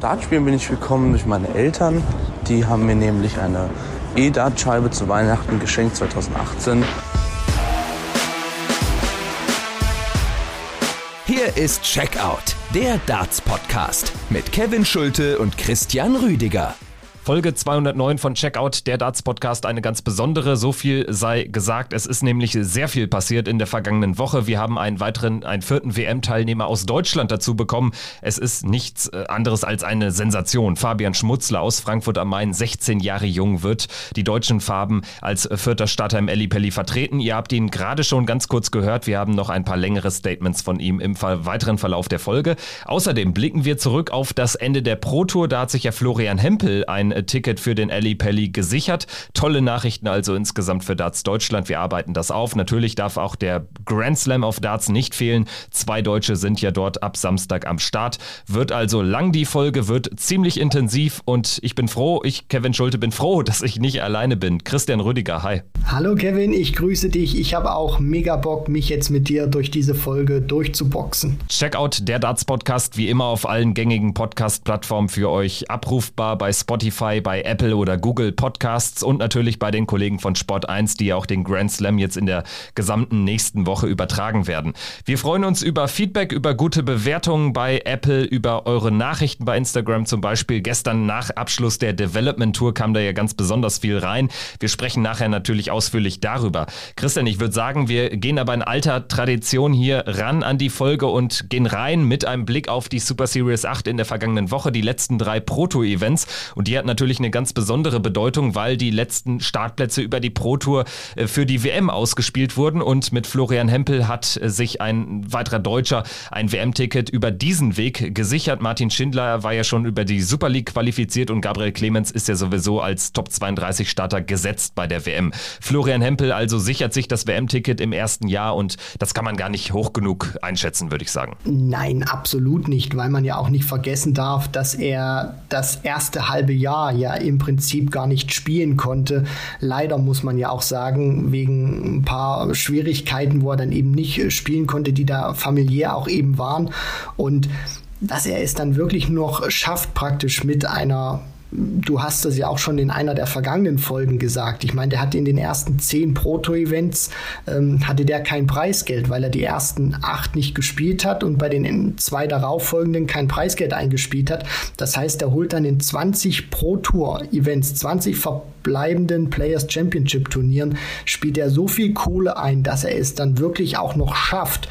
Dartspielen bin ich gekommen durch meine Eltern. Die haben mir nämlich eine E-Dartscheibe zu Weihnachten geschenkt 2018. Hier ist Checkout, der Darts Podcast mit Kevin Schulte und Christian Rüdiger. Folge 209 von Checkout, der Darts Podcast, eine ganz besondere. So viel sei gesagt. Es ist nämlich sehr viel passiert in der vergangenen Woche. Wir haben einen weiteren, einen vierten WM-Teilnehmer aus Deutschland dazu bekommen. Es ist nichts äh, anderes als eine Sensation. Fabian Schmutzler aus Frankfurt am Main, 16 Jahre jung, wird die deutschen Farben als vierter Starter im Ellipelli vertreten. Ihr habt ihn gerade schon ganz kurz gehört. Wir haben noch ein paar längere Statements von ihm im weiteren Verlauf der Folge. Außerdem blicken wir zurück auf das Ende der Pro Tour. Da hat sich ja Florian Hempel ein ein Ticket für den Ali Pelli gesichert. Tolle Nachrichten also insgesamt für Darts Deutschland. Wir arbeiten das auf. Natürlich darf auch der Grand Slam of Darts nicht fehlen. Zwei Deutsche sind ja dort ab Samstag am Start. Wird also lang die Folge, wird ziemlich intensiv und ich bin froh, ich, Kevin Schulte, bin froh, dass ich nicht alleine bin. Christian Rüdiger, hi. Hallo Kevin, ich grüße dich. Ich habe auch mega Bock, mich jetzt mit dir durch diese Folge durchzuboxen. Checkout der Darts Podcast, wie immer auf allen gängigen Podcast-Plattformen für euch abrufbar bei Spotify Spotify, bei Apple oder Google Podcasts und natürlich bei den Kollegen von Sport 1, die auch den Grand Slam jetzt in der gesamten nächsten Woche übertragen werden. Wir freuen uns über Feedback, über gute Bewertungen bei Apple, über eure Nachrichten bei Instagram zum Beispiel. Gestern nach Abschluss der Development Tour kam da ja ganz besonders viel rein. Wir sprechen nachher natürlich ausführlich darüber. Christian, ich würde sagen, wir gehen aber in alter Tradition hier ran an die Folge und gehen rein mit einem Blick auf die Super Series 8 in der vergangenen Woche, die letzten drei Proto-Events. Und die hatten natürlich eine ganz besondere Bedeutung, weil die letzten Startplätze über die Pro Tour äh, für die WM ausgespielt wurden und mit Florian Hempel hat äh, sich ein weiterer Deutscher ein WM-Ticket über diesen Weg gesichert. Martin Schindler war ja schon über die Super League qualifiziert und Gabriel Clemens ist ja sowieso als Top 32 Starter gesetzt bei der WM. Florian Hempel also sichert sich das WM-Ticket im ersten Jahr und das kann man gar nicht hoch genug einschätzen, würde ich sagen. Nein, absolut nicht, weil man ja auch nicht vergessen darf, dass er das erste halbe Jahr Jahr ja im Prinzip gar nicht spielen konnte. Leider muss man ja auch sagen, wegen ein paar Schwierigkeiten, wo er dann eben nicht spielen konnte, die da familiär auch eben waren. Und dass er es dann wirklich noch schafft, praktisch mit einer du hast das ja auch schon in einer der vergangenen Folgen gesagt. Ich meine, der hat in den ersten zehn Proto-Events ähm, hatte der kein Preisgeld, weil er die ersten acht nicht gespielt hat und bei den zwei darauffolgenden kein Preisgeld eingespielt hat. Das heißt, er holt dann in 20 Pro-Tour-Events, 20 verbleibenden Players Championship Turnieren, spielt er so viel Kohle ein, dass er es dann wirklich auch noch schafft,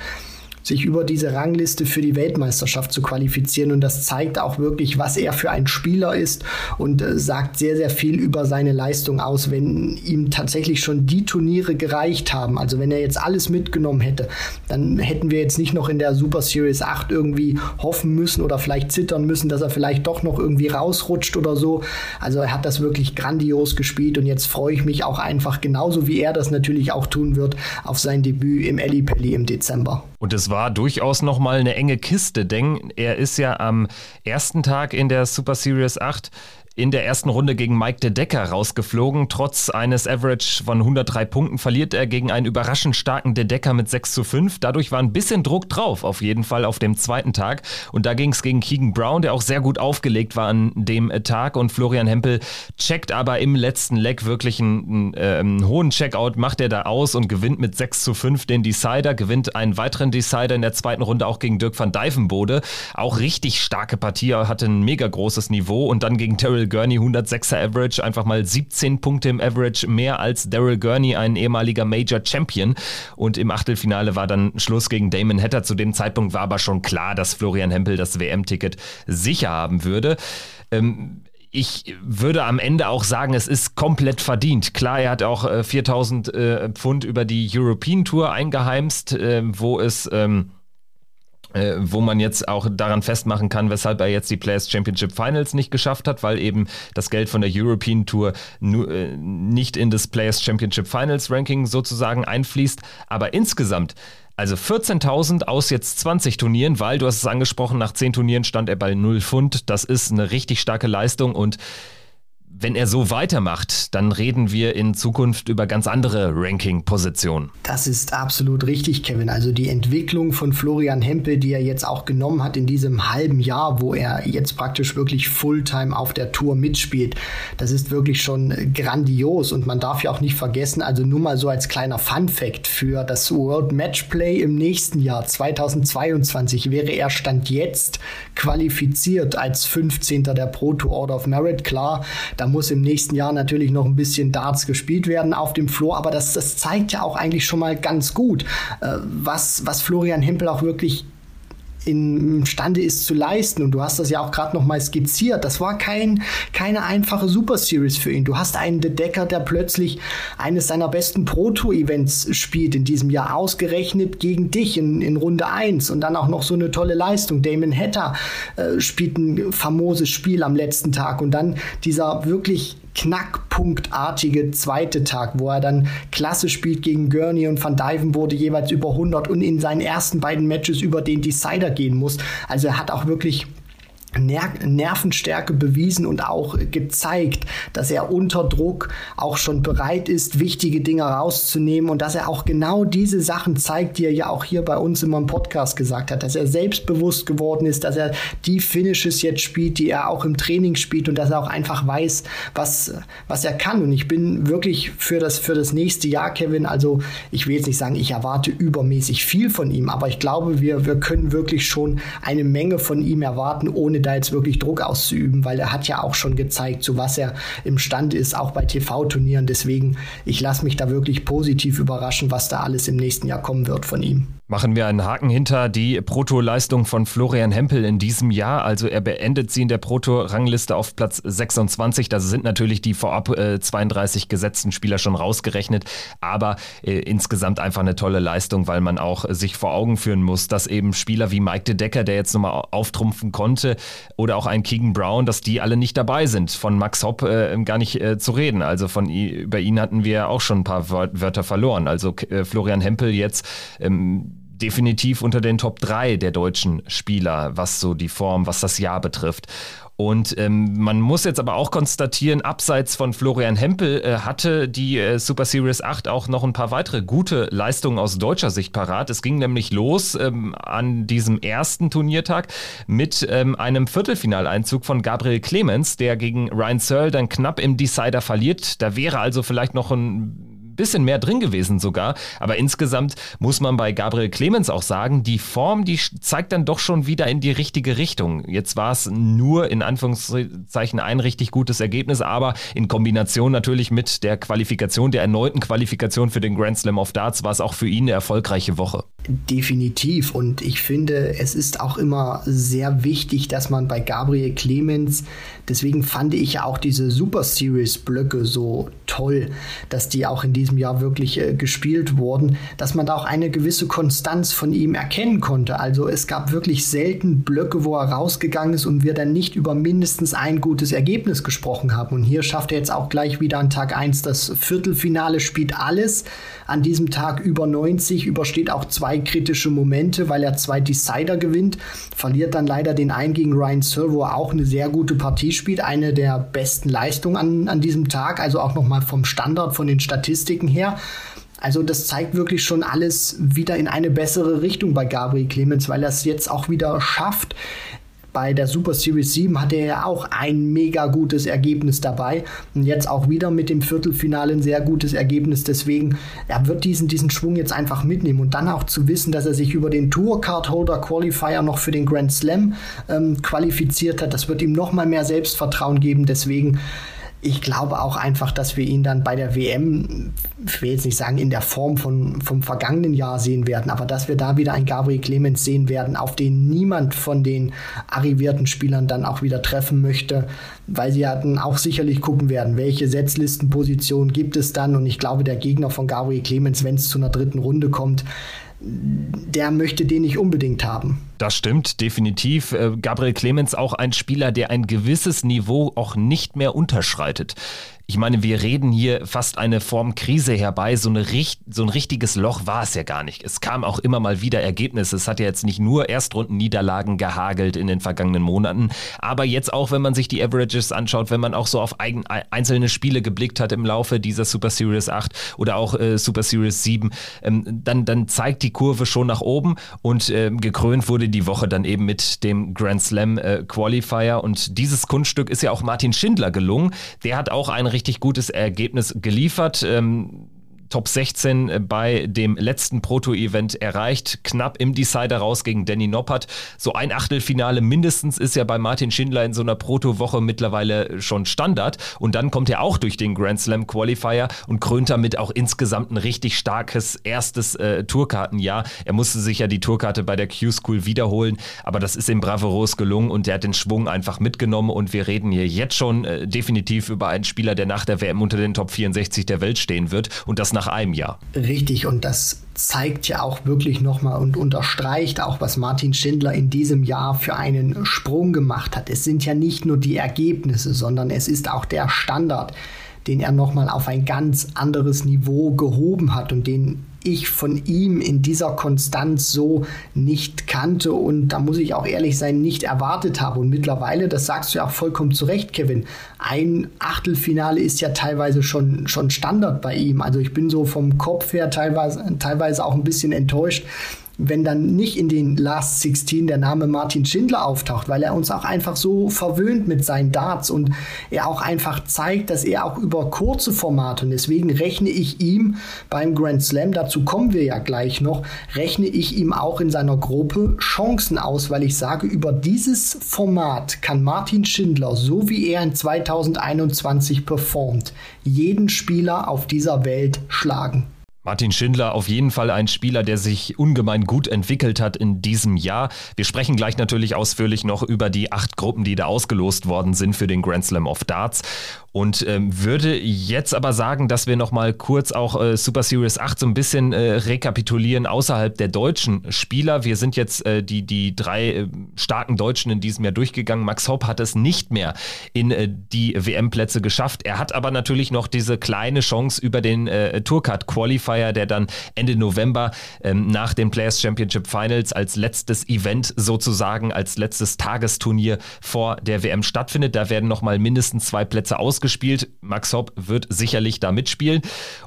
sich über diese Rangliste für die Weltmeisterschaft zu qualifizieren. Und das zeigt auch wirklich, was er für ein Spieler ist und äh, sagt sehr, sehr viel über seine Leistung aus, wenn ihm tatsächlich schon die Turniere gereicht haben. Also wenn er jetzt alles mitgenommen hätte, dann hätten wir jetzt nicht noch in der Super Series 8 irgendwie hoffen müssen oder vielleicht zittern müssen, dass er vielleicht doch noch irgendwie rausrutscht oder so. Also er hat das wirklich grandios gespielt und jetzt freue ich mich auch einfach genauso wie er das natürlich auch tun wird auf sein Debüt im Ellipelli im Dezember. Und es war durchaus nochmal eine enge Kiste, denn er ist ja am ersten Tag in der Super Series 8 in der ersten Runde gegen Mike de Decker rausgeflogen. Trotz eines Average von 103 Punkten verliert er gegen einen überraschend starken de Decker mit 6 zu 5. Dadurch war ein bisschen Druck drauf, auf jeden Fall auf dem zweiten Tag. Und da ging es gegen Keegan Brown, der auch sehr gut aufgelegt war an dem Tag. Und Florian Hempel checkt aber im letzten Leg wirklich einen, äh, einen hohen Checkout, macht er da aus und gewinnt mit 6 zu 5 den Decider, gewinnt einen weiteren Decider in der zweiten Runde auch gegen Dirk van Dijvenbode. Auch richtig starke Partie, hatte ein mega großes Niveau. Und dann gegen Terrell Gurney 106er Average, einfach mal 17 Punkte im Average, mehr als Daryl Gurney, ein ehemaliger Major Champion. Und im Achtelfinale war dann Schluss gegen Damon Hatter. Zu dem Zeitpunkt war aber schon klar, dass Florian Hempel das WM-Ticket sicher haben würde. Ähm, ich würde am Ende auch sagen, es ist komplett verdient. Klar, er hat auch 4000 äh, äh, Pfund über die European Tour eingeheimst, äh, wo es ähm, äh, wo man jetzt auch daran festmachen kann, weshalb er jetzt die Players Championship Finals nicht geschafft hat, weil eben das Geld von der European Tour nur, äh, nicht in das Players Championship Finals Ranking sozusagen einfließt. Aber insgesamt also 14.000 aus jetzt 20 Turnieren, weil du hast es angesprochen, nach 10 Turnieren stand er bei 0 Pfund. Das ist eine richtig starke Leistung und wenn er so weitermacht, dann reden wir in Zukunft über ganz andere Ranking-Positionen. Das ist absolut richtig, Kevin. Also die Entwicklung von Florian Hempel, die er jetzt auch genommen hat in diesem halben Jahr, wo er jetzt praktisch wirklich Fulltime auf der Tour mitspielt, das ist wirklich schon grandios. Und man darf ja auch nicht vergessen, also nur mal so als kleiner Fun-Fact für das World Matchplay im nächsten Jahr, 2022, wäre er Stand jetzt qualifiziert als 15. der Pro Tour Order of Merit. Klar, da muss im nächsten Jahr natürlich noch ein bisschen Darts gespielt werden auf dem Floor, aber das, das zeigt ja auch eigentlich schon mal ganz gut, äh, was, was Florian Hempel auch wirklich imstande ist zu leisten. Und du hast das ja auch gerade noch mal skizziert. Das war kein, keine einfache Super Series für ihn. Du hast einen De Decker, der plötzlich eines seiner besten Pro-Tour-Events spielt in diesem Jahr, ausgerechnet gegen dich in, in Runde 1 und dann auch noch so eine tolle Leistung. Damon Hatter äh, spielt ein famoses Spiel am letzten Tag und dann dieser wirklich knackpunktartige zweite Tag, wo er dann klasse spielt gegen Gurney und Van Dyven wurde jeweils über 100 und in seinen ersten beiden Matches über den Decider gehen muss. Also er hat auch wirklich Ner Nervenstärke bewiesen und auch gezeigt, dass er unter Druck auch schon bereit ist, wichtige Dinge rauszunehmen und dass er auch genau diese Sachen zeigt, die er ja auch hier bei uns immer im Podcast gesagt hat, dass er selbstbewusst geworden ist, dass er die Finishes jetzt spielt, die er auch im Training spielt und dass er auch einfach weiß, was, was er kann. Und ich bin wirklich für das, für das nächste Jahr, Kevin, also ich will jetzt nicht sagen, ich erwarte übermäßig viel von ihm, aber ich glaube, wir, wir können wirklich schon eine Menge von ihm erwarten, ohne ohne da jetzt wirklich Druck auszuüben, weil er hat ja auch schon gezeigt, zu was er imstande ist, auch bei TV-Turnieren. Deswegen, ich lasse mich da wirklich positiv überraschen, was da alles im nächsten Jahr kommen wird von ihm. Machen wir einen Haken hinter die Proto-Leistung von Florian Hempel in diesem Jahr. Also er beendet sie in der Proto-Rangliste auf Platz 26. Da sind natürlich die vorab äh, 32 gesetzten Spieler schon rausgerechnet. Aber äh, insgesamt einfach eine tolle Leistung, weil man auch sich vor Augen führen muss, dass eben Spieler wie Mike de Decker, der jetzt nochmal auftrumpfen konnte, oder auch ein Keegan Brown, dass die alle nicht dabei sind. Von Max Hopp äh, gar nicht äh, zu reden. Also von über ihn hatten wir auch schon ein paar Wörter verloren. Also äh, Florian Hempel jetzt ähm, definitiv unter den Top 3 der deutschen Spieler, was so die Form, was das Jahr betrifft. Und ähm, man muss jetzt aber auch konstatieren, abseits von Florian Hempel äh, hatte die äh, Super Series 8 auch noch ein paar weitere gute Leistungen aus deutscher Sicht parat. Es ging nämlich los ähm, an diesem ersten Turniertag mit ähm, einem Viertelfinaleinzug von Gabriel Clemens, der gegen Ryan Searle dann knapp im Decider verliert. Da wäre also vielleicht noch ein bisschen mehr drin gewesen sogar. Aber insgesamt muss man bei Gabriel Clemens auch sagen, die Form, die zeigt dann doch schon wieder in die richtige Richtung. Jetzt war es nur in Anführungszeichen ein richtig gutes Ergebnis, aber in Kombination natürlich mit der Qualifikation, der erneuten Qualifikation für den Grand Slam of Darts, war es auch für ihn eine erfolgreiche Woche. Definitiv. Und ich finde, es ist auch immer sehr wichtig, dass man bei Gabriel Clemens, deswegen fand ich ja auch diese Super Series Blöcke so toll, dass die auch in diesem diesem Jahr wirklich äh, gespielt wurden, dass man da auch eine gewisse Konstanz von ihm erkennen konnte. Also es gab wirklich selten Blöcke, wo er rausgegangen ist und wir dann nicht über mindestens ein gutes Ergebnis gesprochen haben. Und hier schafft er jetzt auch gleich wieder an Tag 1 das Viertelfinale, spielt alles an diesem Tag über 90, übersteht auch zwei kritische Momente, weil er zwei Decider gewinnt, verliert dann leider den einen gegen Ryan er auch eine sehr gute Partie spielt, eine der besten Leistungen an, an diesem Tag, also auch nochmal vom Standard, von den Statistiken her. Also das zeigt wirklich schon alles wieder in eine bessere Richtung bei Gabriel Clemens, weil er es jetzt auch wieder schafft. Bei der Super Series 7 hatte er ja auch ein mega gutes Ergebnis dabei und jetzt auch wieder mit dem Viertelfinale ein sehr gutes Ergebnis. Deswegen, er wird diesen, diesen Schwung jetzt einfach mitnehmen und dann auch zu wissen, dass er sich über den Tour Card Holder Qualifier noch für den Grand Slam ähm, qualifiziert hat. Das wird ihm noch mal mehr Selbstvertrauen geben. Deswegen ich glaube auch einfach, dass wir ihn dann bei der WM, ich will jetzt nicht sagen in der Form von, vom vergangenen Jahr sehen werden, aber dass wir da wieder ein Gabriel Clemens sehen werden, auf den niemand von den arrivierten Spielern dann auch wieder treffen möchte, weil sie ja dann auch sicherlich gucken werden, welche Setzlistenposition gibt es dann? Und ich glaube, der Gegner von Gabriel Clemens, wenn es zu einer dritten Runde kommt, der möchte den nicht unbedingt haben. Das stimmt, definitiv. Äh, Gabriel Clemens auch ein Spieler, der ein gewisses Niveau auch nicht mehr unterschreitet. Ich meine, wir reden hier fast eine Form Krise herbei. So, eine, so ein richtiges Loch war es ja gar nicht. Es kam auch immer mal wieder Ergebnisse. Es hat ja jetzt nicht nur Erstrundenniederlagen gehagelt in den vergangenen Monaten, aber jetzt auch, wenn man sich die Averages anschaut, wenn man auch so auf eigen, einzelne Spiele geblickt hat im Laufe dieser Super Series 8 oder auch äh, Super Series 7, ähm, dann, dann zeigt die Kurve schon nach oben und äh, gekrönt wurde die Woche dann eben mit dem Grand Slam äh, Qualifier und dieses Kunststück ist ja auch Martin Schindler gelungen. Der hat auch ein richtig gutes Ergebnis geliefert. Ähm, Top 16 äh, bei dem letzten Proto-Event erreicht. Knapp im Decider raus gegen Danny Noppert. So ein Achtelfinale mindestens ist ja bei Martin Schindler in so einer Proto-Woche mittlerweile schon Standard. Und dann kommt er auch durch den Grand Slam Qualifier und krönt damit auch insgesamt ein richtig starkes erstes äh, Tourkartenjahr. Er musste sich ja die Tourkarte bei der Q-School wiederholen, aber das ist ihm bravourös gelungen und er hat den Schwung einfach mitgenommen. Und wir reden hier jetzt schon äh, definitiv über einen Spieler, der nach der WM unter den Top 64 der Welt stehen wird. Und das nach einem Jahr. Richtig, und das zeigt ja auch wirklich nochmal und unterstreicht auch, was Martin Schindler in diesem Jahr für einen Sprung gemacht hat. Es sind ja nicht nur die Ergebnisse, sondern es ist auch der Standard, den er nochmal auf ein ganz anderes Niveau gehoben hat und den ich von ihm in dieser Konstanz so nicht kannte und da muss ich auch ehrlich sein, nicht erwartet habe. Und mittlerweile, das sagst du ja auch vollkommen zu Recht, Kevin, ein Achtelfinale ist ja teilweise schon, schon Standard bei ihm. Also ich bin so vom Kopf her teilweise, teilweise auch ein bisschen enttäuscht, wenn dann nicht in den Last 16 der Name Martin Schindler auftaucht, weil er uns auch einfach so verwöhnt mit seinen Darts und er auch einfach zeigt, dass er auch über kurze Formate und deswegen rechne ich ihm beim Grand Slam, dazu kommen wir ja gleich noch, rechne ich ihm auch in seiner Gruppe Chancen aus, weil ich sage, über dieses Format kann Martin Schindler, so wie er in 2021 performt, jeden Spieler auf dieser Welt schlagen. Martin Schindler auf jeden Fall ein Spieler, der sich ungemein gut entwickelt hat in diesem Jahr. Wir sprechen gleich natürlich ausführlich noch über die acht Gruppen, die da ausgelost worden sind für den Grand Slam of Darts. Und ähm, würde jetzt aber sagen, dass wir nochmal kurz auch äh, Super Series 8 so ein bisschen äh, rekapitulieren außerhalb der deutschen Spieler. Wir sind jetzt äh, die, die drei äh, starken Deutschen in diesem Jahr durchgegangen. Max Hopp hat es nicht mehr in äh, die WM-Plätze geschafft. Er hat aber natürlich noch diese kleine Chance über den äh, Tourcard Qualifier, der dann Ende November ähm, nach den Players Championship Finals als letztes Event sozusagen, als letztes Tagesturnier vor der WM stattfindet. Da werden nochmal mindestens zwei Plätze ausgesucht ausgespielt. Max Hopp wird sicherlich da mitspielen.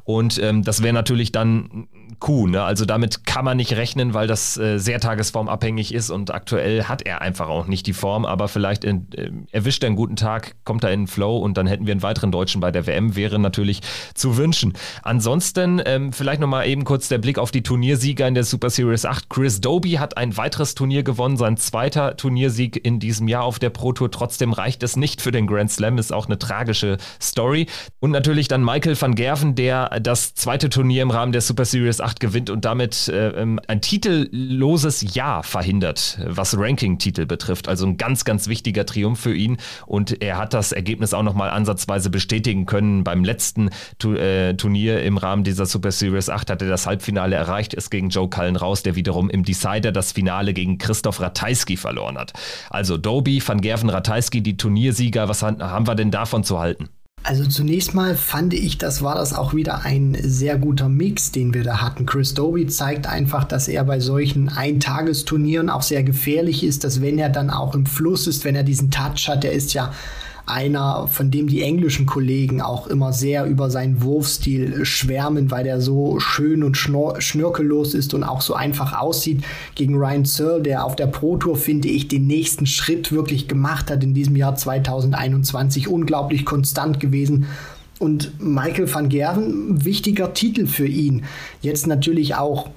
Und ähm, das wäre natürlich dann Kuh. Ne? Also damit kann man nicht rechnen, weil das äh, sehr tagesformabhängig ist und aktuell hat er einfach auch nicht die Form. Aber vielleicht in, äh, erwischt er einen guten Tag, kommt er in den Flow und dann hätten wir einen weiteren Deutschen bei der WM. Wäre natürlich zu wünschen. Ansonsten ähm, vielleicht nochmal eben kurz der Blick auf die Turniersieger in der Super Series 8. Chris Doby hat ein weiteres Turnier gewonnen, sein zweiter Turniersieg in diesem Jahr auf der Pro Tour. Trotzdem reicht es nicht für den Grand Slam, ist auch eine tragische Story. Und natürlich dann Michael van Gerven, der das zweite Turnier im Rahmen der Super Series 8 gewinnt und damit äh, ähm, ein titelloses Jahr verhindert, was Ranking-Titel betrifft. Also ein ganz, ganz wichtiger Triumph für ihn. Und er hat das Ergebnis auch nochmal ansatzweise bestätigen können. Beim letzten tu äh, Turnier im Rahmen dieser Super Series 8 hat er das Halbfinale erreicht, ist gegen Joe Cullen raus, der wiederum im Decider das Finale gegen Christoph Ratajski verloren hat. Also Doby, Van Gerven, Ratajski, die Turniersieger, was haben wir denn davon zu halten? Also zunächst mal fand ich, das war das auch wieder ein sehr guter Mix, den wir da hatten. Chris Doby zeigt einfach, dass er bei solchen Eintagesturnieren auch sehr gefährlich ist, dass wenn er dann auch im Fluss ist, wenn er diesen Touch hat, der ist ja einer, von dem die englischen Kollegen auch immer sehr über seinen Wurfstil schwärmen, weil der so schön und schnörkellos ist und auch so einfach aussieht. Gegen Ryan Searle, der auf der Pro Tour, finde ich, den nächsten Schritt wirklich gemacht hat in diesem Jahr 2021. Unglaublich konstant gewesen. Und Michael van Gerven, wichtiger Titel für ihn. Jetzt natürlich auch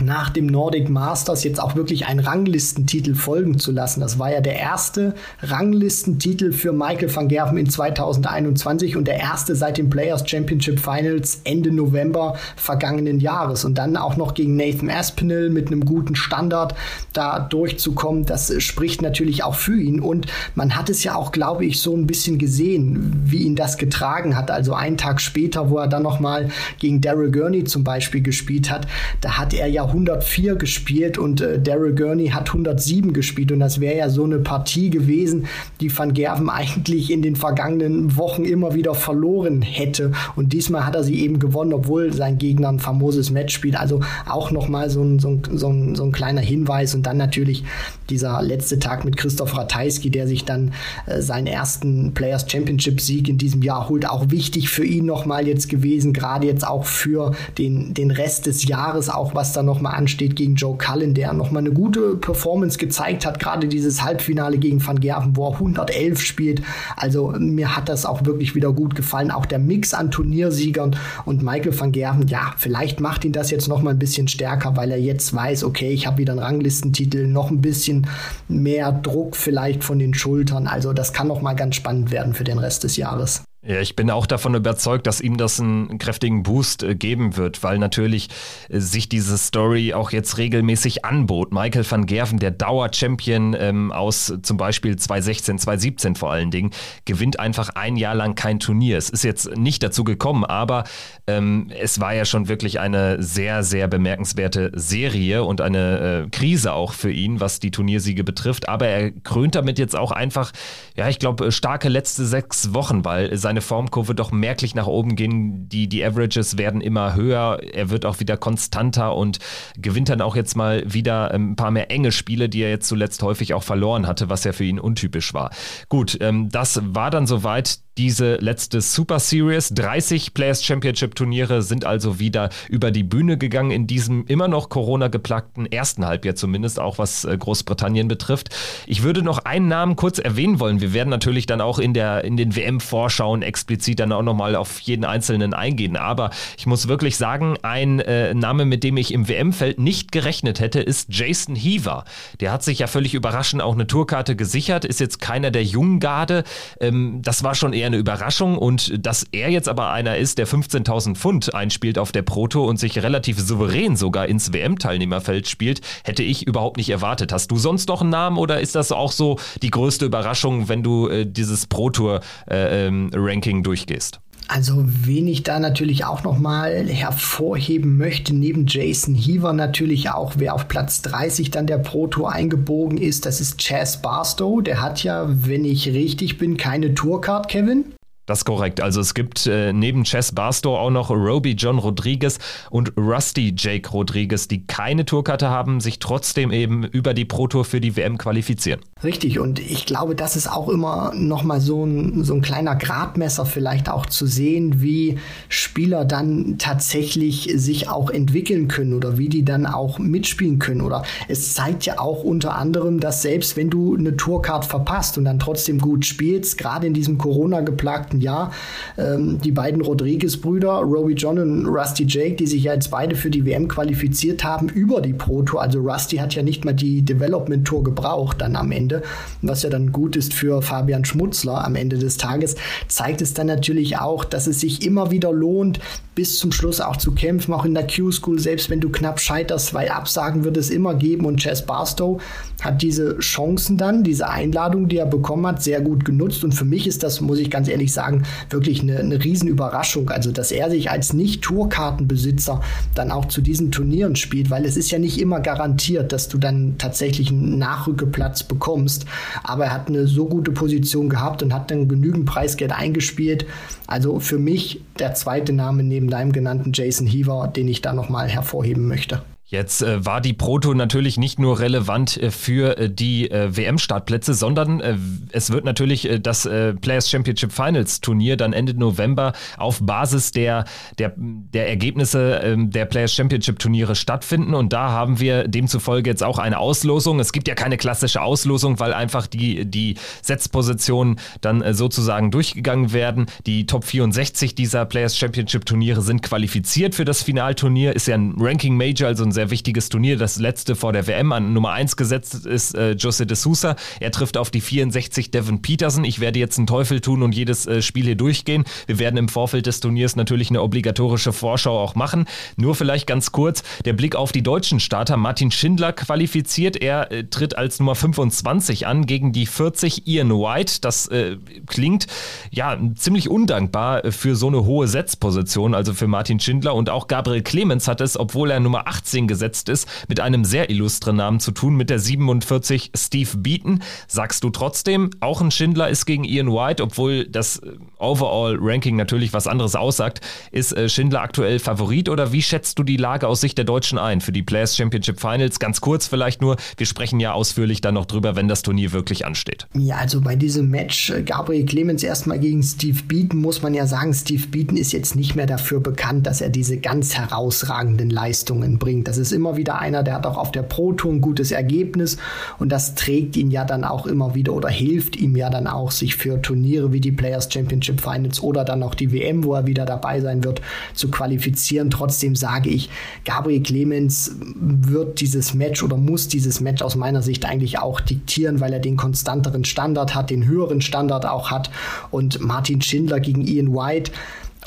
nach dem Nordic Masters jetzt auch wirklich einen Ranglistentitel folgen zu lassen. Das war ja der erste Ranglistentitel für Michael van Gerven in 2021 und der erste seit den Players Championship Finals Ende November vergangenen Jahres. Und dann auch noch gegen Nathan Aspinall mit einem guten Standard da durchzukommen, das spricht natürlich auch für ihn. Und man hat es ja auch, glaube ich, so ein bisschen gesehen, wie ihn das getragen hat. Also einen Tag später, wo er dann nochmal gegen Daryl Gurney zum Beispiel gespielt hat, da hat er ja ja 104 gespielt und äh, Daryl Gurney hat 107 gespielt und das wäre ja so eine Partie gewesen, die Van Gerven eigentlich in den vergangenen Wochen immer wieder verloren hätte und diesmal hat er sie eben gewonnen, obwohl sein Gegner ein famoses Match spielt. Also auch nochmal so ein, so, ein, so, ein, so ein kleiner Hinweis und dann natürlich dieser letzte Tag mit Christoph Ratajski, der sich dann äh, seinen ersten Players Championship Sieg in diesem Jahr holt. Auch wichtig für ihn nochmal jetzt gewesen, gerade jetzt auch für den, den Rest des Jahres, auch was da nochmal ansteht gegen Joe Cullen, der nochmal eine gute Performance gezeigt hat, gerade dieses Halbfinale gegen Van Gerven, wo er 111 spielt. Also mir hat das auch wirklich wieder gut gefallen. Auch der Mix an Turniersiegern und Michael van Gerven, ja, vielleicht macht ihn das jetzt nochmal ein bisschen stärker, weil er jetzt weiß, okay, ich habe wieder einen Ranglistentitel, noch ein bisschen mehr Druck vielleicht von den Schultern. Also das kann noch mal ganz spannend werden für den Rest des Jahres. Ja, ich bin auch davon überzeugt, dass ihm das einen kräftigen Boost äh, geben wird, weil natürlich äh, sich diese Story auch jetzt regelmäßig anbot. Michael van Gerven, der Dauer-Champion ähm, aus zum Beispiel 2016, 2017 vor allen Dingen, gewinnt einfach ein Jahr lang kein Turnier. Es ist jetzt nicht dazu gekommen, aber ähm, es war ja schon wirklich eine sehr, sehr bemerkenswerte Serie und eine äh, Krise auch für ihn, was die Turniersiege betrifft. Aber er krönt damit jetzt auch einfach, ja, ich glaube, starke letzte sechs Wochen, weil sein seine Formkurve doch merklich nach oben gehen. Die, die Averages werden immer höher. Er wird auch wieder konstanter und gewinnt dann auch jetzt mal wieder ähm, ein paar mehr enge Spiele, die er jetzt zuletzt häufig auch verloren hatte, was ja für ihn untypisch war. Gut, ähm, das war dann soweit diese letzte Super Series. 30 Players Championship Turniere sind also wieder über die Bühne gegangen in diesem immer noch Corona-geplagten ersten Halbjahr zumindest, auch was äh, Großbritannien betrifft. Ich würde noch einen Namen kurz erwähnen wollen. Wir werden natürlich dann auch in, der, in den WM-Vorschauen explizit dann auch nochmal auf jeden einzelnen eingehen. Aber ich muss wirklich sagen, ein äh, Name, mit dem ich im WM-Feld nicht gerechnet hätte, ist Jason Heaver. Der hat sich ja völlig überraschend auch eine Tourkarte gesichert, ist jetzt keiner der jungen Garde. Ähm, das war schon eher eine Überraschung und dass er jetzt aber einer ist, der 15.000 Pfund einspielt auf der Proto und sich relativ souverän sogar ins WM-Teilnehmerfeld spielt, hätte ich überhaupt nicht erwartet. Hast du sonst noch einen Namen oder ist das auch so die größte Überraschung, wenn du äh, dieses Pro-Tour-Ranking äh, durchgehst? Also, wen ich da natürlich auch nochmal hervorheben möchte, neben Jason Heaver natürlich auch, wer auf Platz 30 dann der Pro Tour eingebogen ist, das ist Chaz Barstow. Der hat ja, wenn ich richtig bin, keine Tourcard, Kevin. Das ist korrekt. Also es gibt äh, neben Chess Barstow auch noch Roby John Rodriguez und Rusty Jake Rodriguez, die keine Tourkarte haben, sich trotzdem eben über die Pro Tour für die WM qualifizieren. Richtig, und ich glaube, das ist auch immer nochmal so ein, so ein kleiner Gradmesser vielleicht auch zu sehen, wie Spieler dann tatsächlich sich auch entwickeln können oder wie die dann auch mitspielen können. Oder es zeigt ja auch unter anderem, dass selbst wenn du eine Tourcard verpasst und dann trotzdem gut spielst, gerade in diesem Corona-geplagten Jahr, ähm, die beiden Rodriguez-Brüder, Roby John und Rusty Jake, die sich ja jetzt beide für die WM qualifiziert haben über die Pro Tour. Also Rusty hat ja nicht mal die Development Tour gebraucht dann am Ende. Ende, was ja dann gut ist für Fabian Schmutzler am Ende des Tages, zeigt es dann natürlich auch, dass es sich immer wieder lohnt, bis zum Schluss auch zu kämpfen, auch in der Q-School, selbst wenn du knapp scheiterst, weil Absagen wird es immer geben und Chess Barstow hat diese Chancen dann, diese Einladung, die er bekommen hat, sehr gut genutzt und für mich ist das, muss ich ganz ehrlich sagen, wirklich eine, eine Riesenüberraschung, also dass er sich als Nicht-Tourkartenbesitzer dann auch zu diesen Turnieren spielt, weil es ist ja nicht immer garantiert, dass du dann tatsächlich einen Nachrückeplatz bekommst, aber er hat eine so gute Position gehabt und hat dann genügend Preisgeld eingespielt, also für mich der zweite Name neben deinem genannten Jason Heaver, den ich da nochmal hervorheben möchte. Jetzt äh, war die Proto natürlich nicht nur relevant äh, für äh, die äh, WM-Startplätze, sondern äh, es wird natürlich äh, das Players Championship Finals Turnier dann Ende November auf Basis der, der, der Ergebnisse ähm, der Players Championship Turniere stattfinden. Und da haben wir demzufolge jetzt auch eine Auslosung. Es gibt ja keine klassische Auslosung, weil einfach die, die Setzpositionen dann sozusagen durchgegangen werden. Die Top 64 dieser Players Championship Turniere sind qualifiziert für das Finalturnier. Ist ja ein Ranking Major, also ein sehr sehr wichtiges Turnier, das letzte vor der WM. An Nummer 1 gesetzt ist äh, Jose de Sousa. Er trifft auf die 64 Devin Peterson. Ich werde jetzt einen Teufel tun und jedes äh, Spiel hier durchgehen. Wir werden im Vorfeld des Turniers natürlich eine obligatorische Vorschau auch machen. Nur vielleicht ganz kurz der Blick auf die deutschen Starter. Martin Schindler qualifiziert. Er äh, tritt als Nummer 25 an gegen die 40 Ian White. Das äh, klingt ja ziemlich undankbar für so eine hohe Setzposition, also für Martin Schindler. Und auch Gabriel Clemens hat es, obwohl er Nummer 18 gesetzt ist, mit einem sehr illustren Namen zu tun, mit der 47 Steve Beaton. Sagst du trotzdem, auch ein Schindler ist gegen Ian White, obwohl das äh, Overall-Ranking natürlich was anderes aussagt. Ist äh, Schindler aktuell Favorit oder wie schätzt du die Lage aus Sicht der Deutschen ein für die Players Championship Finals? Ganz kurz vielleicht nur, wir sprechen ja ausführlich dann noch drüber, wenn das Turnier wirklich ansteht. Ja, also bei diesem Match äh, Gabriel Clemens erstmal gegen Steve Beaton muss man ja sagen, Steve Beaton ist jetzt nicht mehr dafür bekannt, dass er diese ganz herausragenden Leistungen bringt. Das ist immer wieder einer, der hat auch auf der Pro Tour ein gutes Ergebnis und das trägt ihn ja dann auch immer wieder oder hilft ihm ja dann auch, sich für Turniere wie die Players Championship Finals oder dann auch die WM, wo er wieder dabei sein wird, zu qualifizieren. Trotzdem sage ich, Gabriel Clemens wird dieses Match oder muss dieses Match aus meiner Sicht eigentlich auch diktieren, weil er den konstanteren Standard hat, den höheren Standard auch hat und Martin Schindler gegen Ian White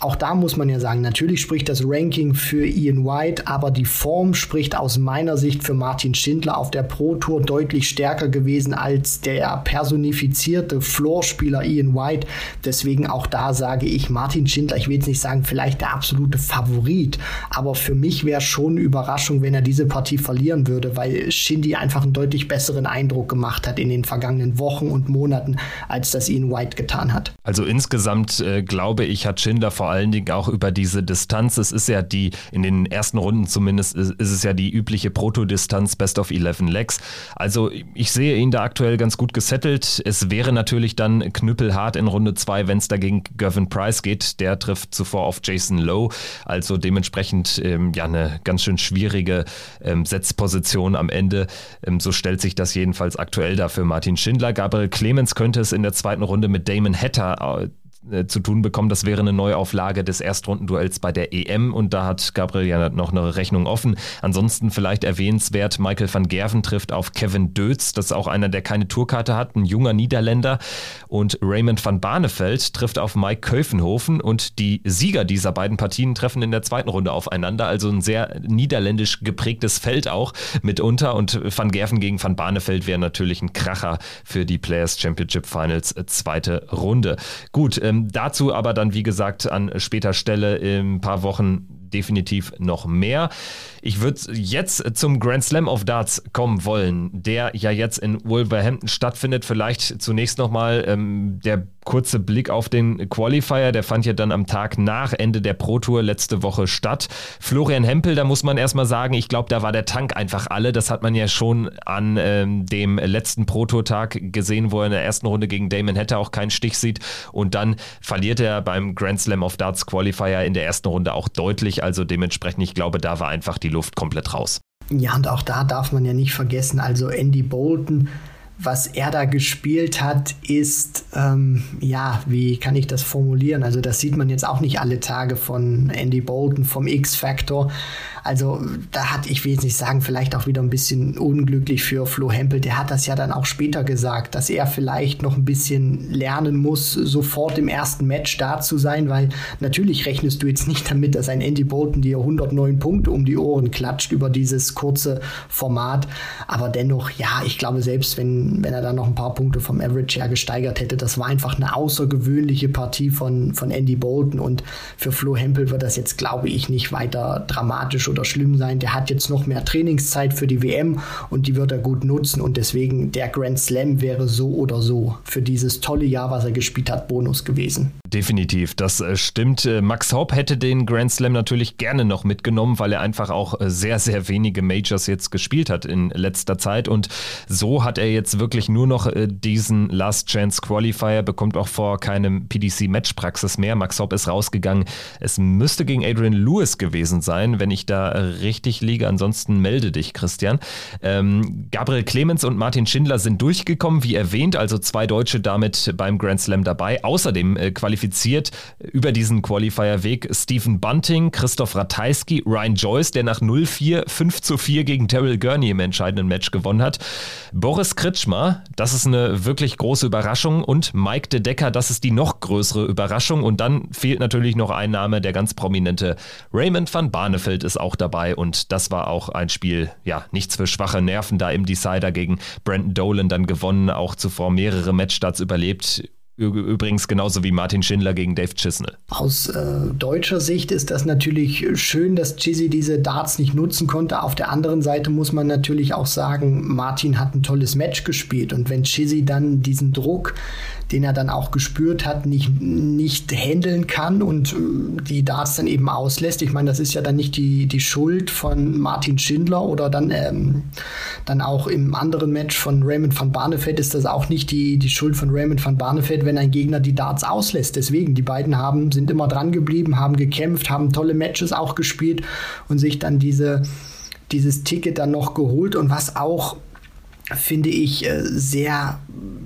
auch da muss man ja sagen, natürlich spricht das Ranking für Ian White, aber die Form spricht aus meiner Sicht für Martin Schindler auf der Pro Tour deutlich stärker gewesen als der personifizierte Floorspieler Ian White. Deswegen auch da sage ich Martin Schindler, ich will jetzt nicht sagen, vielleicht der absolute Favorit, aber für mich wäre schon eine Überraschung, wenn er diese Partie verlieren würde, weil Shindy einfach einen deutlich besseren Eindruck gemacht hat in den vergangenen Wochen und Monaten, als das Ian White getan hat. Also insgesamt äh, glaube ich, hat Schindler vor vor allen Dingen auch über diese Distanz. Es ist ja die, in den ersten Runden zumindest, ist, ist es ja die übliche Proto-Distanz Best of 11 Legs. Also ich sehe ihn da aktuell ganz gut gesettelt. Es wäre natürlich dann knüppelhart in Runde 2, wenn es dagegen Gavin Price geht. Der trifft zuvor auf Jason Lowe. Also dementsprechend ähm, ja eine ganz schön schwierige ähm, Setzposition am Ende. Ähm, so stellt sich das jedenfalls aktuell da für Martin Schindler. Gabriel Clemens könnte es in der zweiten Runde mit Damon Hatter äh, zu tun bekommen. Das wäre eine Neuauflage des Erstrundenduells bei der EM und da hat Gabriel ja noch eine Rechnung offen. Ansonsten vielleicht erwähnenswert, Michael van Gerven trifft auf Kevin Dötz, das ist auch einer, der keine Tourkarte hat, ein junger Niederländer und Raymond van Barneveld trifft auf Mike Köfenhofen und die Sieger dieser beiden Partien treffen in der zweiten Runde aufeinander, also ein sehr niederländisch geprägtes Feld auch mitunter und Van Gerven gegen Van Barneveld wäre natürlich ein Kracher für die Players Championship Finals äh, zweite Runde. Gut, ähm, ähm, dazu aber dann, wie gesagt, an später Stelle in ein paar Wochen definitiv noch mehr. Ich würde jetzt zum Grand Slam of Darts kommen wollen, der ja jetzt in Wolverhampton stattfindet. Vielleicht zunächst nochmal ähm, der kurze Blick auf den Qualifier. Der fand ja dann am Tag nach Ende der Pro Tour letzte Woche statt. Florian Hempel, da muss man erstmal sagen, ich glaube, da war der Tank einfach alle. Das hat man ja schon an ähm, dem letzten Pro Tour Tag gesehen, wo er in der ersten Runde gegen Damon Hatter auch keinen Stich sieht. Und dann verliert er beim Grand Slam of Darts Qualifier in der ersten Runde auch deutlich. Also dementsprechend, ich glaube, da war einfach die Luft komplett raus. Ja, und auch da darf man ja nicht vergessen, also Andy Bolton, was er da gespielt hat, ist, ähm, ja, wie kann ich das formulieren? Also das sieht man jetzt auch nicht alle Tage von Andy Bolton, vom X-Factor. Also da hat, ich will jetzt nicht sagen, vielleicht auch wieder ein bisschen unglücklich für Flo Hempel. Der hat das ja dann auch später gesagt, dass er vielleicht noch ein bisschen lernen muss, sofort im ersten Match da zu sein, weil natürlich rechnest du jetzt nicht damit, dass ein Andy Bolton dir 109 Punkte um die Ohren klatscht über dieses kurze Format. Aber dennoch, ja, ich glaube, selbst wenn, wenn er dann noch ein paar Punkte vom Average her gesteigert hätte, das war einfach eine außergewöhnliche Partie von, von Andy Bolton und für Flo Hempel wird das jetzt, glaube ich, nicht weiter dramatisch oder schlimm sein. Der hat jetzt noch mehr Trainingszeit für die WM und die wird er gut nutzen und deswegen der Grand Slam wäre so oder so für dieses tolle Jahr, was er gespielt hat, Bonus gewesen. Definitiv, das äh, stimmt. Äh, Max Hopp hätte den Grand Slam natürlich gerne noch mitgenommen, weil er einfach auch äh, sehr, sehr wenige Majors jetzt gespielt hat in letzter Zeit und so hat er jetzt wirklich nur noch diesen Last Chance Qualifier, bekommt auch vor keinem PDC Matchpraxis mehr. Max Hopp ist rausgegangen. Es müsste gegen Adrian Lewis gewesen sein, wenn ich da richtig liege. Ansonsten melde dich, Christian. Ähm, Gabriel Clemens und Martin Schindler sind durchgekommen, wie erwähnt, also zwei Deutsche damit beim Grand Slam dabei. Außerdem äh, qualifiziert über diesen Qualifier-Weg Stephen Bunting, Christoph Ratajski, Ryan Joyce, der nach 0-4 5 zu 4 gegen Terrell Gurney im entscheidenden Match gewonnen hat. Boris Kritschmer, das ist eine wirklich große Überraschung und Mike de Decker, das ist die noch größere Überraschung und dann fehlt natürlich noch ein Name, der ganz prominente Raymond van Barneveld ist auch auch dabei und das war auch ein Spiel, ja, nichts für schwache Nerven da im Decider gegen Brandon Dolan dann gewonnen, auch zuvor mehrere Matchstarts überlebt Übrigens genauso wie Martin Schindler gegen Dave Chisnell. Aus äh, deutscher Sicht ist das natürlich schön, dass Chizzy diese Darts nicht nutzen konnte. Auf der anderen Seite muss man natürlich auch sagen, Martin hat ein tolles Match gespielt. Und wenn Chizzy dann diesen Druck den er dann auch gespürt hat, nicht, nicht handeln kann und äh, die Darts dann eben auslässt. Ich meine, das ist ja dann nicht die, die Schuld von Martin Schindler oder dann, ähm, dann auch im anderen Match von Raymond van Barneveld ist das auch nicht die, die Schuld von Raymond van Barneveld, wenn ein Gegner die Darts auslässt. Deswegen, die beiden haben, sind immer dran geblieben, haben gekämpft, haben tolle Matches auch gespielt und sich dann diese, dieses Ticket dann noch geholt und was auch finde ich, äh, sehr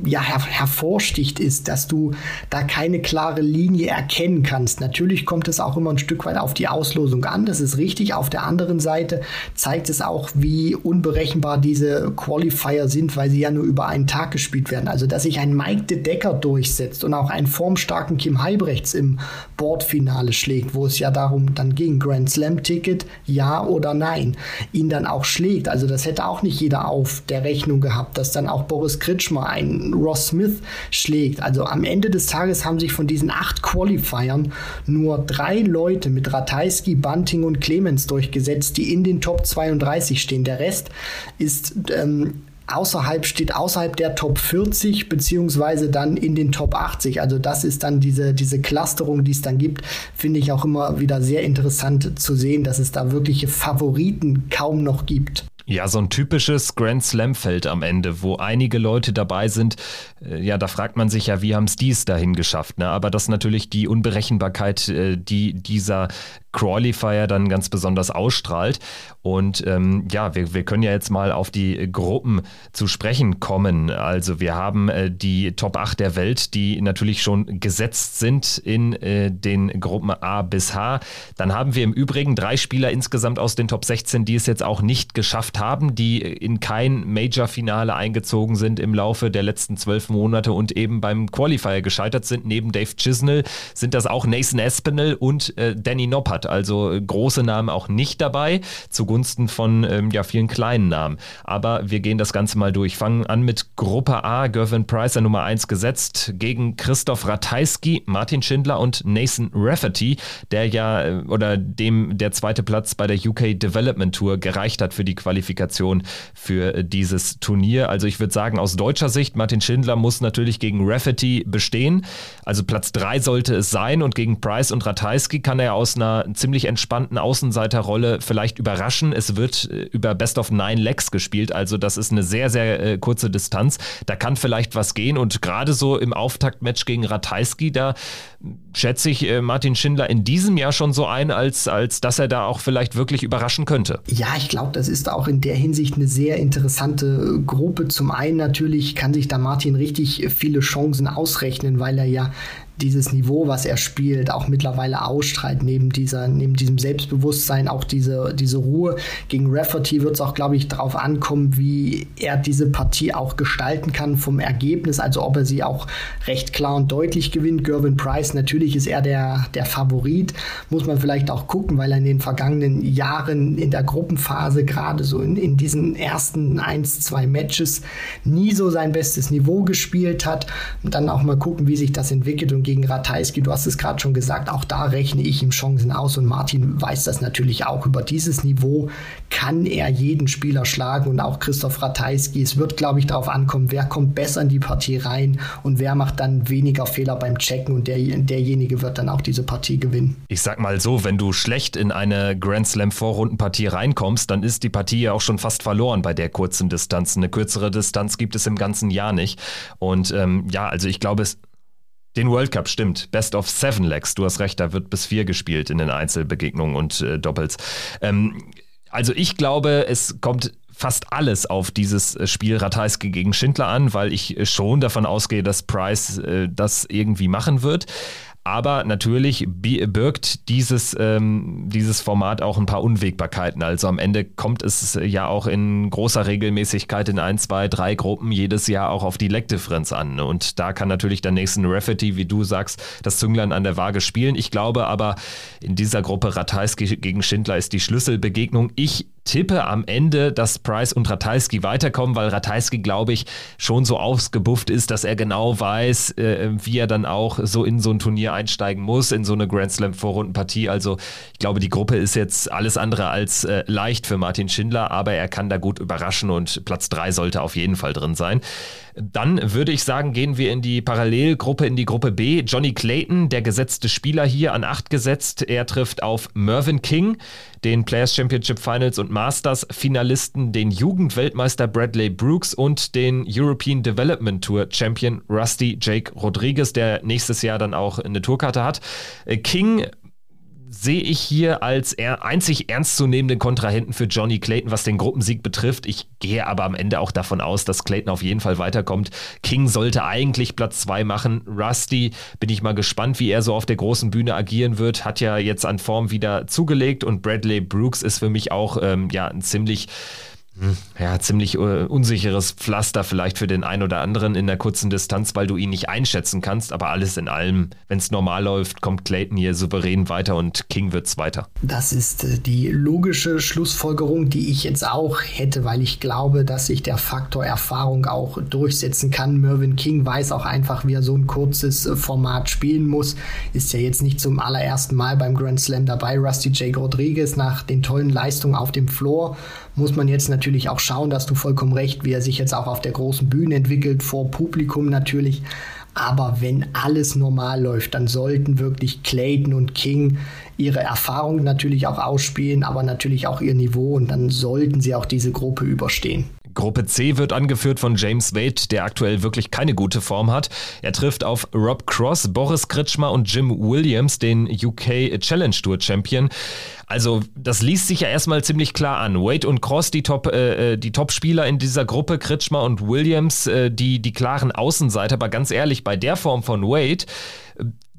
ja, her hervorsticht, ist, dass du da keine klare Linie erkennen kannst. Natürlich kommt es auch immer ein Stück weit auf die Auslosung an, das ist richtig. Auf der anderen Seite zeigt es auch, wie unberechenbar diese Qualifier sind, weil sie ja nur über einen Tag gespielt werden. Also, dass sich ein Mike de Decker durchsetzt und auch einen formstarken Kim Heibrechts im Bordfinale schlägt, wo es ja darum dann ging, Grand Slam Ticket, ja oder nein, ihn dann auch schlägt. Also, das hätte auch nicht jeder auf der Rechnung Rechnung gehabt, dass dann auch Boris Kritschmer einen Ross Smith schlägt. Also am Ende des Tages haben sich von diesen acht Qualifiern nur drei Leute mit Ratajski, Bunting und Clemens durchgesetzt, die in den Top 32 stehen. Der Rest ist ähm, außerhalb steht außerhalb der Top 40 beziehungsweise dann in den Top 80. Also das ist dann diese diese Clusterung, die es dann gibt, finde ich auch immer wieder sehr interessant zu sehen, dass es da wirkliche Favoriten kaum noch gibt. Ja, so ein typisches Grand Slam-Feld am Ende, wo einige Leute dabei sind. Äh, ja, da fragt man sich ja, wie haben es dies dahin geschafft? Ne? Aber das ist natürlich die Unberechenbarkeit, äh, die dieser Qualifier dann ganz besonders ausstrahlt. Und ähm, ja, wir, wir können ja jetzt mal auf die Gruppen zu sprechen kommen. Also wir haben äh, die Top 8 der Welt, die natürlich schon gesetzt sind in äh, den Gruppen A bis H. Dann haben wir im Übrigen drei Spieler insgesamt aus den Top 16, die es jetzt auch nicht geschafft haben, die in kein Major-Finale eingezogen sind im Laufe der letzten zwölf Monate und eben beim Qualifier gescheitert sind. Neben Dave Chisnell sind das auch Nathan Espinel und äh, Danny Noppert hat. Also äh, große Namen auch nicht dabei, zugunsten von ähm, ja, vielen kleinen Namen. Aber wir gehen das Ganze mal durch. Fangen an mit Gruppe A, Gervin Price, der Nummer 1 gesetzt, gegen Christoph Ratajski, Martin Schindler und Nathan Rafferty, der ja äh, oder dem der zweite Platz bei der UK Development Tour gereicht hat für die Qualifikation für äh, dieses Turnier. Also ich würde sagen, aus deutscher Sicht, Martin Schindler muss natürlich gegen Rafferty bestehen. Also Platz 3 sollte es sein und gegen Price und Ratajski kann er aus einer ziemlich entspannten Außenseiterrolle vielleicht überraschen. Es wird äh, über Best of Nine Legs gespielt, also das ist eine sehr, sehr äh, kurze Distanz. Da kann vielleicht was gehen und gerade so im Auftaktmatch gegen Ratajski, da schätze ich äh, Martin Schindler in diesem Jahr schon so ein, als, als dass er da auch vielleicht wirklich überraschen könnte. Ja, ich glaube, das ist auch in der Hinsicht eine sehr interessante Gruppe. Zum einen natürlich kann sich da Martin richtig viele Chancen ausrechnen, weil er ja dieses Niveau, was er spielt, auch mittlerweile ausstrahlt, neben dieser, neben diesem Selbstbewusstsein, auch diese, diese Ruhe. Gegen Rafferty wird es auch, glaube ich, darauf ankommen, wie er diese Partie auch gestalten kann vom Ergebnis, also ob er sie auch recht klar und deutlich gewinnt. Gervin Price, natürlich ist er der, der Favorit, muss man vielleicht auch gucken, weil er in den vergangenen Jahren in der Gruppenphase, gerade so in, in diesen ersten eins, zwei Matches, nie so sein bestes Niveau gespielt hat. Und dann auch mal gucken, wie sich das entwickelt und gegen Ratajski, du hast es gerade schon gesagt, auch da rechne ich ihm Chancen aus und Martin weiß das natürlich auch. Über dieses Niveau kann er jeden Spieler schlagen und auch Christoph Ratajski. Es wird, glaube ich, darauf ankommen, wer kommt besser in die Partie rein und wer macht dann weniger Fehler beim Checken und der, derjenige wird dann auch diese Partie gewinnen. Ich sag mal so, wenn du schlecht in eine Grand Slam Vorrundenpartie reinkommst, dann ist die Partie ja auch schon fast verloren bei der kurzen Distanz. Eine kürzere Distanz gibt es im ganzen Jahr nicht. Und ähm, ja, also ich glaube, es den World Cup, stimmt. Best of Seven Legs. Du hast recht, da wird bis vier gespielt in den Einzelbegegnungen und äh, Doppels. Ähm, also ich glaube, es kommt fast alles auf dieses äh, Spiel Ratajski gegen Schindler an, weil ich äh, schon davon ausgehe, dass Price äh, das irgendwie machen wird. Aber natürlich birgt dieses, ähm, dieses Format auch ein paar Unwägbarkeiten. Also am Ende kommt es ja auch in großer Regelmäßigkeit in ein, zwei, drei Gruppen jedes Jahr auch auf die Leckdifferenz an. Und da kann natürlich der nächste Rafferty, wie du sagst, das Zünglein an der Waage spielen. Ich glaube aber, in dieser Gruppe Ratajski gegen Schindler ist die Schlüsselbegegnung. Ich tippe am Ende, dass Price und Ratajski weiterkommen, weil Ratajski, glaube ich, schon so ausgebufft ist, dass er genau weiß, äh, wie er dann auch so in so ein Turnier einsteigen muss, in so eine Grand Slam Vorrundenpartie. Also ich glaube, die Gruppe ist jetzt alles andere als äh, leicht für Martin Schindler, aber er kann da gut überraschen und Platz 3 sollte auf jeden Fall drin sein. Dann würde ich sagen, gehen wir in die Parallelgruppe, in die Gruppe B. Johnny Clayton, der gesetzte Spieler hier an 8 gesetzt. Er trifft auf Mervyn King, den Players Championship Finals und Masters Finalisten, den Jugendweltmeister Bradley Brooks und den European Development Tour Champion Rusty Jake Rodriguez, der nächstes Jahr dann auch eine Tourkarte hat. King sehe ich hier als einzig ernstzunehmenden Kontrahenten für Johnny Clayton, was den Gruppensieg betrifft. Ich gehe aber am Ende auch davon aus, dass Clayton auf jeden Fall weiterkommt. King sollte eigentlich Platz 2 machen. Rusty, bin ich mal gespannt, wie er so auf der großen Bühne agieren wird. Hat ja jetzt an Form wieder zugelegt und Bradley Brooks ist für mich auch ähm, ja ein ziemlich ja, ziemlich uh, unsicheres Pflaster vielleicht für den einen oder anderen in der kurzen Distanz, weil du ihn nicht einschätzen kannst. Aber alles in allem, wenn es normal läuft, kommt Clayton hier souverän weiter und King wird's weiter. Das ist äh, die logische Schlussfolgerung, die ich jetzt auch hätte, weil ich glaube, dass sich der Faktor Erfahrung auch durchsetzen kann. Mervyn King weiß auch einfach, wie er so ein kurzes äh, Format spielen muss. Ist ja jetzt nicht zum allerersten Mal beim Grand Slam dabei. Rusty J. Rodriguez nach den tollen Leistungen auf dem Floor muss man jetzt natürlich auch schauen, dass du vollkommen recht, wie er sich jetzt auch auf der großen Bühne entwickelt, vor Publikum natürlich. Aber wenn alles normal läuft, dann sollten wirklich Clayton und King ihre Erfahrung natürlich auch ausspielen, aber natürlich auch ihr Niveau und dann sollten sie auch diese Gruppe überstehen. Gruppe C wird angeführt von James Wade, der aktuell wirklich keine gute Form hat. Er trifft auf Rob Cross, Boris Kritschmer und Jim Williams, den UK Challenge Tour Champion. Also, das liest sich ja erstmal ziemlich klar an. Wade und Cross, die Top, äh, äh, die Top-Spieler in dieser Gruppe, Kritschmer und Williams, äh, die, die klaren Außenseiter. Aber ganz ehrlich, bei der Form von Wade,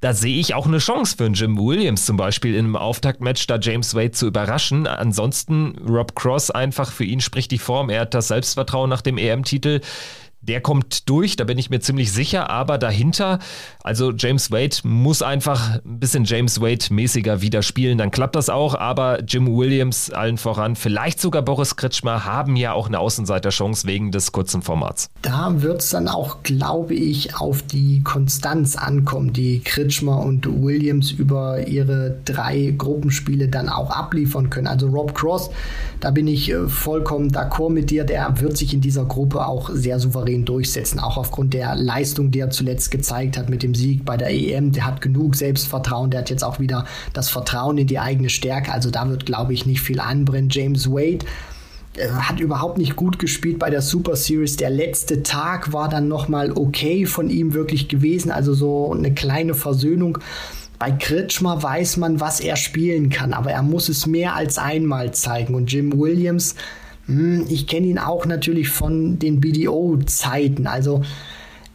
da sehe ich auch eine Chance für einen Jim Williams zum Beispiel in einem Auftaktmatch, da James Wade zu überraschen. Ansonsten Rob Cross einfach, für ihn spricht die Form. Er hat das Selbstvertrauen nach dem EM-Titel der kommt durch, da bin ich mir ziemlich sicher, aber dahinter, also James Wade muss einfach ein bisschen James Wade-mäßiger wieder spielen, dann klappt das auch, aber Jim Williams allen voran, vielleicht sogar Boris Kritschmer haben ja auch eine Außenseiterchance wegen des kurzen Formats. Da wird es dann auch, glaube ich, auf die Konstanz ankommen, die Kritschmer und Williams über ihre drei Gruppenspiele dann auch abliefern können. Also Rob Cross, da bin ich äh, vollkommen d'accord mit dir, der wird sich in dieser Gruppe auch sehr souverän souverän durchsetzen, auch aufgrund der Leistung, die er zuletzt gezeigt hat mit dem Sieg bei der EM. Der hat genug Selbstvertrauen, der hat jetzt auch wieder das Vertrauen in die eigene Stärke. Also da wird, glaube ich, nicht viel anbrennen. James Wade äh, hat überhaupt nicht gut gespielt bei der Super Series. Der letzte Tag war dann nochmal okay von ihm wirklich gewesen, also so eine kleine Versöhnung. Bei Kritschmer weiß man, was er spielen kann, aber er muss es mehr als einmal zeigen. Und Jim Williams ich kenne ihn auch natürlich von den BDO-Zeiten. Also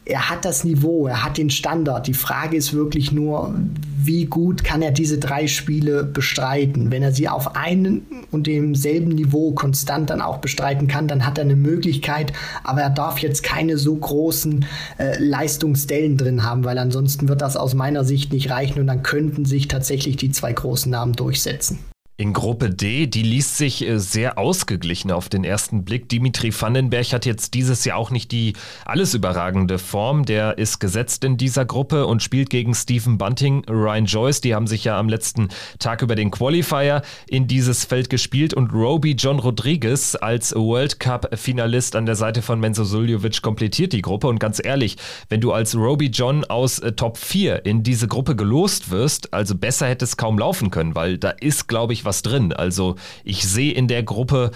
er hat das Niveau, er hat den Standard. Die Frage ist wirklich nur, wie gut kann er diese drei Spiele bestreiten? Wenn er sie auf einem und demselben Niveau konstant dann auch bestreiten kann, dann hat er eine Möglichkeit, aber er darf jetzt keine so großen äh, Leistungsstellen drin haben, weil ansonsten wird das aus meiner Sicht nicht reichen und dann könnten sich tatsächlich die zwei großen Namen durchsetzen. In Gruppe D, die liest sich äh, sehr ausgeglichen auf den ersten Blick. Dimitri Vandenberg hat jetzt dieses Jahr auch nicht die alles überragende Form. Der ist gesetzt in dieser Gruppe und spielt gegen Stephen Bunting, Ryan Joyce. Die haben sich ja am letzten Tag über den Qualifier in dieses Feld gespielt und Roby John Rodriguez als World Cup-Finalist an der Seite von Menzo Suljovic komplettiert die Gruppe. Und ganz ehrlich, wenn du als Roby John aus äh, Top 4 in diese Gruppe gelost wirst, also besser hätte es kaum laufen können, weil da ist, glaube ich, was drin. Also ich sehe in der Gruppe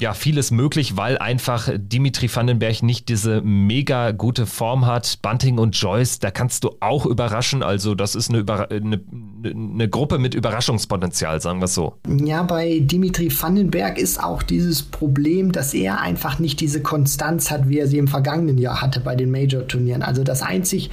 ja, vieles möglich, weil einfach Dimitri Vandenberg nicht diese mega gute Form hat. Bunting und Joyce, da kannst du auch überraschen. Also, das ist eine, Über eine, eine Gruppe mit Überraschungspotenzial, sagen wir es so. Ja, bei Dimitri Vandenberg ist auch dieses Problem, dass er einfach nicht diese Konstanz hat, wie er sie im vergangenen Jahr hatte bei den Major-Turnieren. Also, das einzig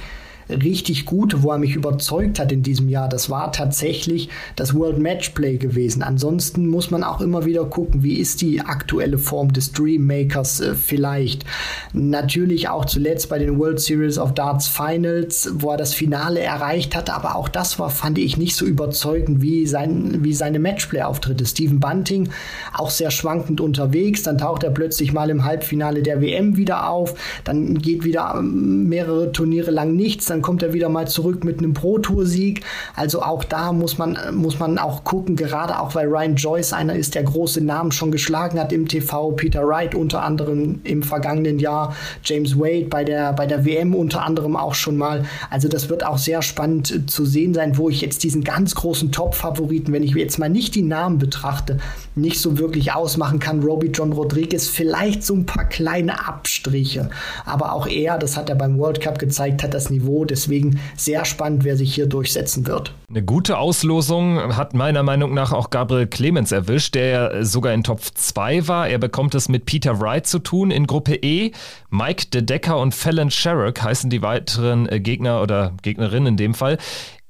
richtig gut, wo er mich überzeugt hat in diesem Jahr, das war tatsächlich das World Matchplay gewesen. Ansonsten muss man auch immer wieder gucken, wie ist die aktuelle Form des Dreammakers äh, vielleicht. Natürlich auch zuletzt bei den World Series of Darts Finals, wo er das Finale erreicht hatte, aber auch das war, fand ich, nicht so überzeugend wie, sein, wie seine Matchplay-Auftritte. Stephen Bunting auch sehr schwankend unterwegs, dann taucht er plötzlich mal im Halbfinale der WM wieder auf, dann geht wieder ähm, mehrere Turniere lang nichts, dann kommt er wieder mal zurück mit einem Pro-Tour-Sieg. Also auch da muss man, muss man auch gucken, gerade auch weil Ryan Joyce einer ist, der große Namen schon geschlagen hat im TV, Peter Wright unter anderem im vergangenen Jahr, James Wade bei der, bei der WM unter anderem auch schon mal. Also das wird auch sehr spannend zu sehen sein, wo ich jetzt diesen ganz großen Top-Favoriten, wenn ich jetzt mal nicht die Namen betrachte, nicht so wirklich ausmachen kann. Roby John Rodriguez vielleicht so ein paar kleine Abstriche, aber auch er, das hat er beim World Cup gezeigt, hat das Niveau. Deswegen sehr spannend, wer sich hier durchsetzen wird. Eine gute Auslosung hat meiner Meinung nach auch Gabriel Clemens erwischt, der sogar in Top 2 war. Er bekommt es mit Peter Wright zu tun in Gruppe E. Mike De Decker und Fallon Sherrock heißen die weiteren äh, Gegner oder Gegnerinnen in dem Fall.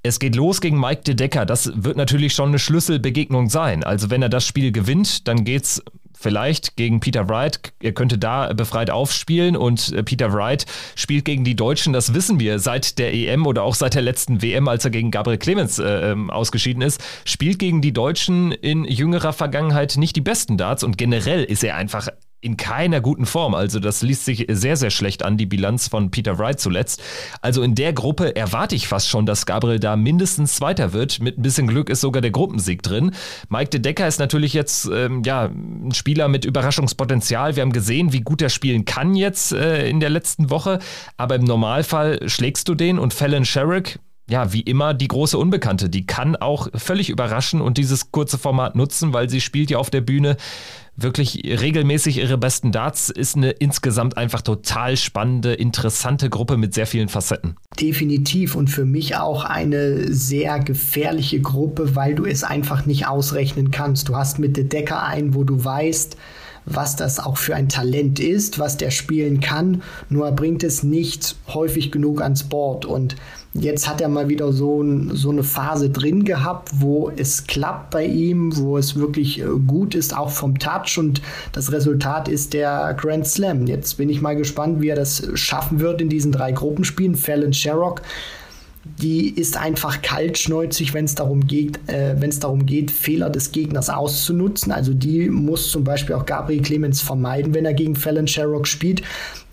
Es geht los gegen Mike De Decker. Das wird natürlich schon eine Schlüsselbegegnung sein. Also wenn er das Spiel gewinnt, dann geht's vielleicht gegen Peter Wright. Er könnte da befreit aufspielen und äh, Peter Wright spielt gegen die Deutschen. Das wissen wir seit der EM oder auch seit der letzten WM, als er gegen Gabriel Clemens äh, ähm, ausgeschieden ist. Spielt gegen die Deutschen in jüngerer Vergangenheit nicht die besten Darts und generell ist er einfach in keiner guten Form. Also das liest sich sehr, sehr schlecht an, die Bilanz von Peter Wright zuletzt. Also in der Gruppe erwarte ich fast schon, dass Gabriel da mindestens Zweiter wird. Mit ein bisschen Glück ist sogar der Gruppensieg drin. Mike de Decker ist natürlich jetzt ähm, ja, ein Spieler mit Überraschungspotenzial. Wir haben gesehen, wie gut er spielen kann jetzt äh, in der letzten Woche. Aber im Normalfall schlägst du den und Fallon Sherrick, ja, wie immer die große Unbekannte. Die kann auch völlig überraschen und dieses kurze Format nutzen, weil sie spielt ja auf der Bühne wirklich regelmäßig ihre besten Darts. Ist eine insgesamt einfach total spannende, interessante Gruppe mit sehr vielen Facetten. Definitiv und für mich auch eine sehr gefährliche Gruppe, weil du es einfach nicht ausrechnen kannst. Du hast mit der Decker einen, wo du weißt, was das auch für ein Talent ist, was der spielen kann, nur er bringt es nicht häufig genug ans Board und Jetzt hat er mal wieder so, so eine Phase drin gehabt, wo es klappt bei ihm, wo es wirklich äh, gut ist, auch vom Touch und das Resultat ist der Grand Slam. Jetzt bin ich mal gespannt, wie er das schaffen wird in diesen drei Gruppenspielen. Fallon Sherrock die ist einfach kaltschnäuzig, wenn es darum geht, äh, wenn es darum geht, Fehler des Gegners auszunutzen. Also die muss zum Beispiel auch Gabriel Clemens vermeiden, wenn er gegen Fallon Sherrock spielt